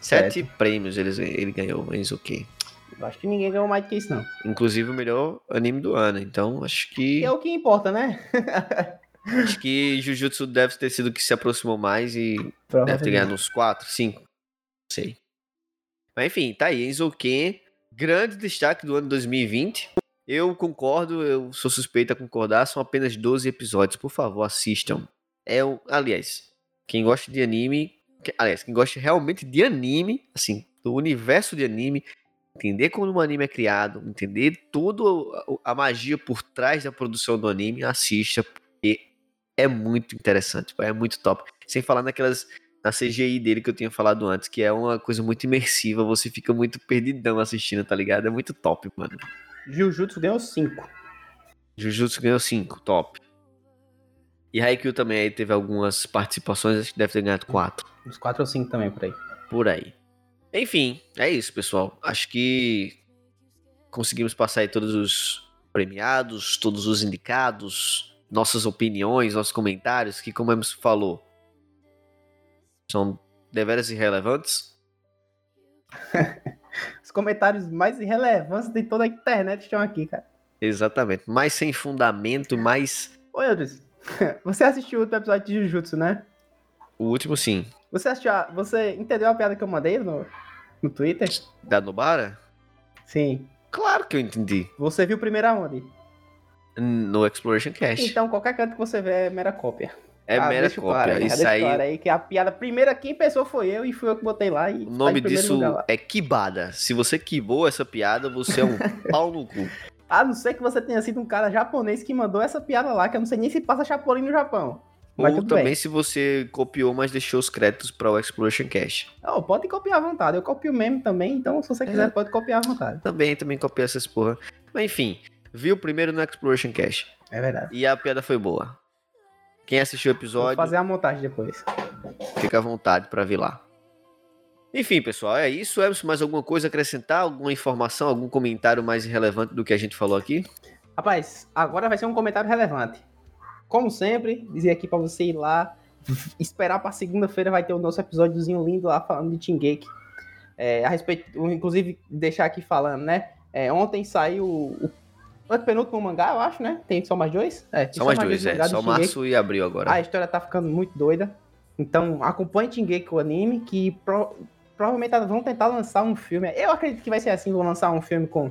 Sete, Sete. prêmios eles, ele ganhou, Eizoken. Eu acho que ninguém ganhou mais do que isso, não. Inclusive o melhor anime do ano, então acho. Que é o que importa, né? Acho que Jujutsu deve ter sido o que se aproximou mais e Deve ter ganhado uns 4, 5. Não sei. Mas enfim, tá aí. Enzoken, grande destaque do ano 2020. Eu concordo, eu sou suspeito a concordar. São apenas 12 episódios. Por favor, assistam. É um. Aliás, quem gosta de anime. que- aliás, quem gosta realmente de anime, assim, do universo de anime, entender como um anime é criado, entender toda a- a magia por trás da produção do anime, assista, porque é muito interessante, é muito top. Sem falar naquelas na CGI dele que eu tinha falado antes, que é uma coisa muito imersiva, você fica muito perdidão assistindo, tá ligado? É muito top, mano. Jujutsu ganhou 5. Jujutsu ganhou 5, top. E Haikyuu também aí teve algumas participações, acho que deve ter ganhado 4, Uns 4 ou 5 também por aí. por aí. Enfim, é isso, pessoal. Acho que conseguimos passar aí todos os premiados, todos os indicados, nossas opiniões, nossos comentários, que como Emerson falou, são deveras irrelevantes. Os comentários mais irrelevantes de toda a internet estão aqui, cara. Exatamente. Mais sem fundamento, mais. Ô, Eudris, você assistiu o último episódio de Jujutsu, né? O último, sim. Você assistiu a... Você entendeu a piada que eu mandei no, no Twitter? Da Nobara? Sim. Claro que eu entendi. Você viu primeiro aonde? No Exploration Cast. Então, qualquer canto que você vê é mera cópia. é Ah, mera cópia. claro Isso deixa aí. claro aí que a piada primeira quem pensou foi eu e fui eu que botei lá e O tá nome primeiro disso é Kibada. Se você quibou essa piada, você é um pau no cu. A não ser que você tenha sido um cara japonês que mandou essa piada lá, que eu não sei nem se passa Chapolin no Japão. Mas Ou também bem. se você copiou, mas deixou os créditos para o Exploration Cast. Não, pode copiar à vontade. Eu copio meme também, então se você quiser pode copiar à vontade. Também, também copiei essas porra. Mas enfim, viu primeiro no Exploration Cast. É verdade. E a piada foi boa. Quem assistiu o Vou episódio, fazer a montagem depois. fica à vontade para vir lá. Enfim, pessoal, é isso. Emerson, mais alguma coisa a acrescentar? Alguma informação, algum comentário mais relevante do que a gente falou aqui? Rapaz, agora vai ser um comentário relevante. Como sempre, dizer aqui pra você ir lá, esperar pra segunda-feira vai ter o nosso episódiozinho lindo lá falando de Shingeki. É, a respeito, inclusive, deixar aqui falando, né? É, ontem saiu o o penúltimo mangá, eu acho, né? Tem só mais dois? É, tem Só mais dois, mangá é. Só março e abril agora. A história tá ficando muito doida. Então, acompanhe Shingeki o anime, que pro- provavelmente vão tentar lançar um filme. Eu acredito que vai ser assim, vão lançar um filme com,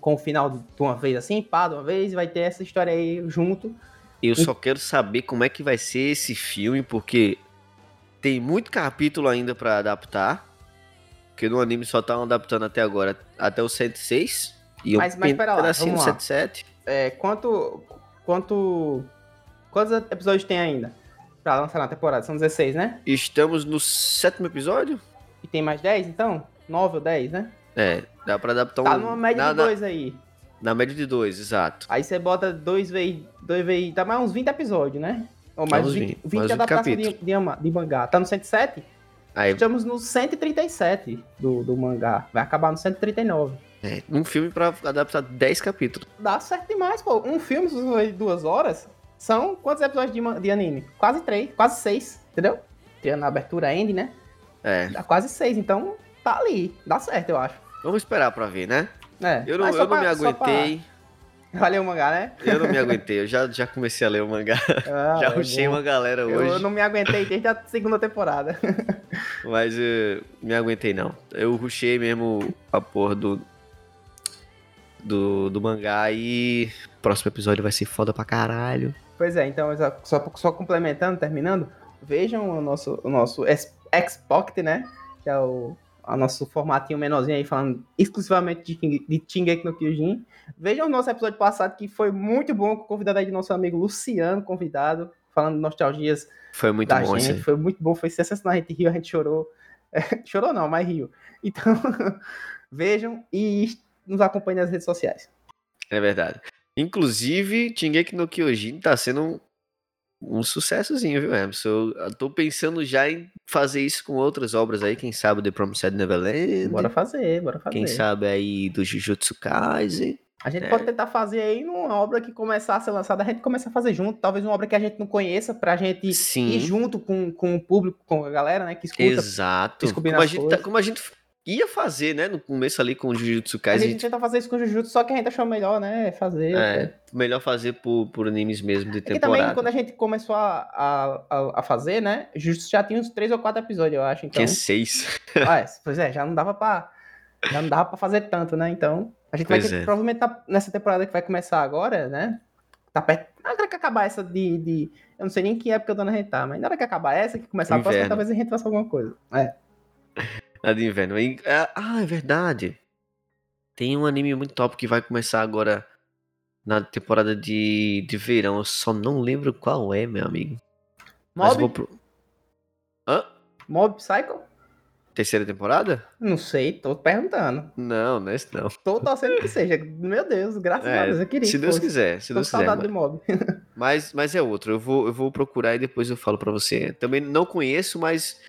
com o final de uma vez assim, pá, de uma vez, e vai ter essa história aí junto. Eu só quero saber como é que vai ser esse filme, porque tem muito capítulo ainda pra adaptar. Porque no anime só estão adaptando até agora, até o 106. E Mas- mas pera lá, vamos lá. 77. É, quanto. Quanto. Quantos episódios tem ainda? Pra lançar na temporada? São 16, né? Estamos no sétimo episódio? E tem mais 10, então? 9 ou 10, né? É, dá pra adaptar tá um. Tá numa média na, de 2 aí. Na média de 2, exato. Aí você bota 2 vezes. 2 vezes. Dá mais uns 20 episódios, né? Ou mais uns 20, 20, 20 adaptações de, de, de, mangá. Tá no 107? Aí... Estamos no 137 do, do mangá. Vai acabar no 139. É, um filme pra adaptar 10 capítulos. Dá certo demais, pô. Um filme, de duas horas, são quantos episódios de, de anime? Quase três, quase seis, entendeu? Tendo a abertura end, né? É. Dá quase seis, então tá ali. Dá certo, eu acho. Vamos esperar pra ver, né? É. Eu não, eu não me aguentei. Valeu o mangá, né? Eu não me aguentei, eu já, já comecei a ler o mangá. Ah, já é ruxei uma galera hoje. Eu não me aguentei desde a segunda temporada. Mas eu me aguentei não. Eu ruxei mesmo a porra do, do, do mangá e o próximo episódio vai ser foda pra caralho. Pois é, então, só, só complementando, terminando, vejam o nosso, o nosso X-Pocket, né? Que é o, o nosso formatinho menorzinho aí, falando exclusivamente de, de Shingeki no Kyojin. Vejam o nosso episódio passado, que foi muito bom, com o convidado aí de nosso amigo Luciano, convidado, falando nostalgias Foi muito bom, gente. Foi muito bom, foi sensacional, a gente riu, a gente chorou. É, chorou não, mas riu. Então, vejam e nos acompanhem nas redes sociais. É verdade. Inclusive, Shingeki no Kyojin tá sendo um, um sucessozinho, viu, Emerson? Eu tô pensando já em fazer isso com outras obras aí, quem sabe The Promised Neverland. Bora fazer, bora fazer. Quem sabe aí do Jujutsu Kaisen. A gente é. pode tentar fazer aí numa obra que começar a ser lançada, a gente começa a fazer junto, talvez uma obra que a gente não conheça, pra gente Sim. ir junto com, com o público, com a galera, né, que escuta. Exato. Como a, gente, tá, como a gente ia fazer, né, no começo ali com o Jujutsu Kaisen. A gente tenta fazer isso com o Jujutsu, só que a gente achou melhor, né, fazer. É, melhor fazer por, por animes mesmo de temporada. E também, quando a gente começou a, a, a fazer, né, Jujutsu já tinha uns três ou quatro episódios, eu acho, então... Tinha seis. ah, é, pois é, já não dava pra... Já não dava pra fazer tanto, né, então... A gente pois vai ter, é. provavelmente tá nessa temporada que vai começar agora, né, tá perto... Na hora que acabar essa de... de... Eu não sei nem que época do ano a gente tá, mas na hora que acabar essa, que começar Inverno. a próxima, talvez a gente faça alguma coisa. É. A de inverno. É, ah, é verdade. Tem um anime muito top que vai começar agora na temporada de, de verão. Eu só não lembro qual é, meu amigo. Mob? Pro... Hã? Mob Psycho? Terceira temporada? Não sei, tô perguntando. Não, não é isso não. Tô torcendo que seja. Meu Deus, graças é, a Deus, eu queria. Se Deus fosse. quiser, se tô Deus quiser. de Mob. mas, mas é outro. Eu vou, eu vou procurar e depois eu falo para você. Também não conheço, mas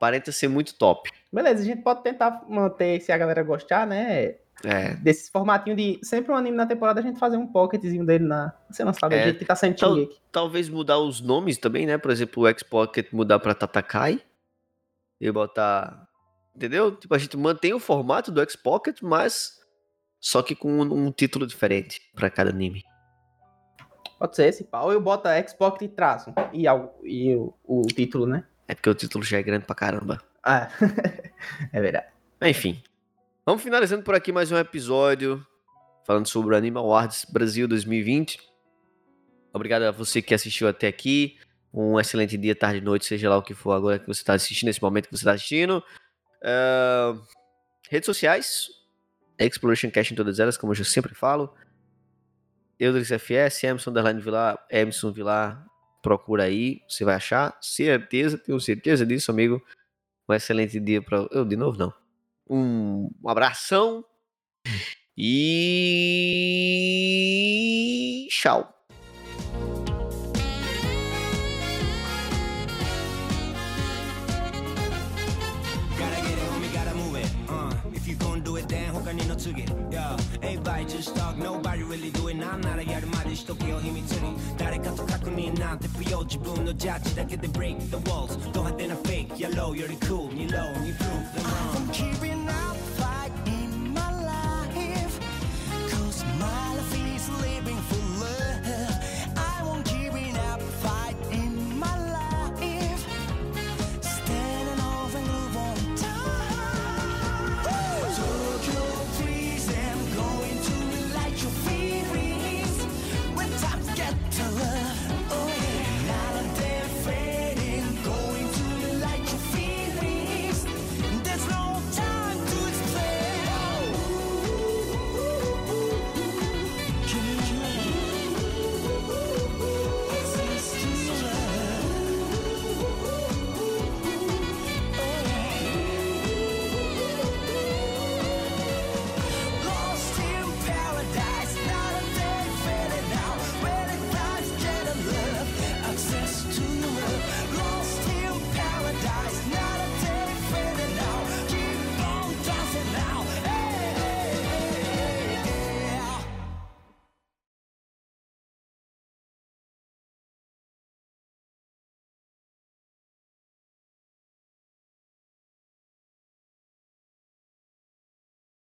parenta ser muito top. Beleza, a gente pode tentar manter, se a galera gostar, né? É. Desse formatinho de sempre um anime na temporada, a gente fazer um pocketzinho dele na. Você não sabe, é, jeito que tá sendo tal, Talvez mudar os nomes também, né? Por exemplo, o X-Pocket mudar pra Tatakai. E botar. Entendeu? Tipo, a gente mantém o formato do X-Pocket, mas. Só que com um, um título diferente para cada anime. Pode ser esse pau. Eu boto X-Pocket e traço. E, e o, o título, né? É porque o título já é grande pra caramba. Ah, é verdade. Enfim. Vamos finalizando por aqui mais um episódio falando sobre o Animal Awards Brasil 2020. Obrigado a você que assistiu até aqui. Um excelente dia, tarde, noite, seja lá o que for agora que você está assistindo, nesse momento que você está assistindo. Uh, redes sociais, Exploration Cash em todas elas, como eu sempre falo. Eudrix FS, Emerson Underline Vilar, Emerson Vilar, procura aí, você vai achar, certeza, tenho certeza disso, amigo. Um excelente dia para. Eu, de novo, não. Um abração. E. Tchau. Everybody just talk, nobody really do. I'm not a yard しとけよ秘密に誰かと確認なんて不要自分のジャッジだけで break the walls ド派手なフェイクやろうより cool に low に prove them wrong I'm keeping up fight in my life Cause my life is living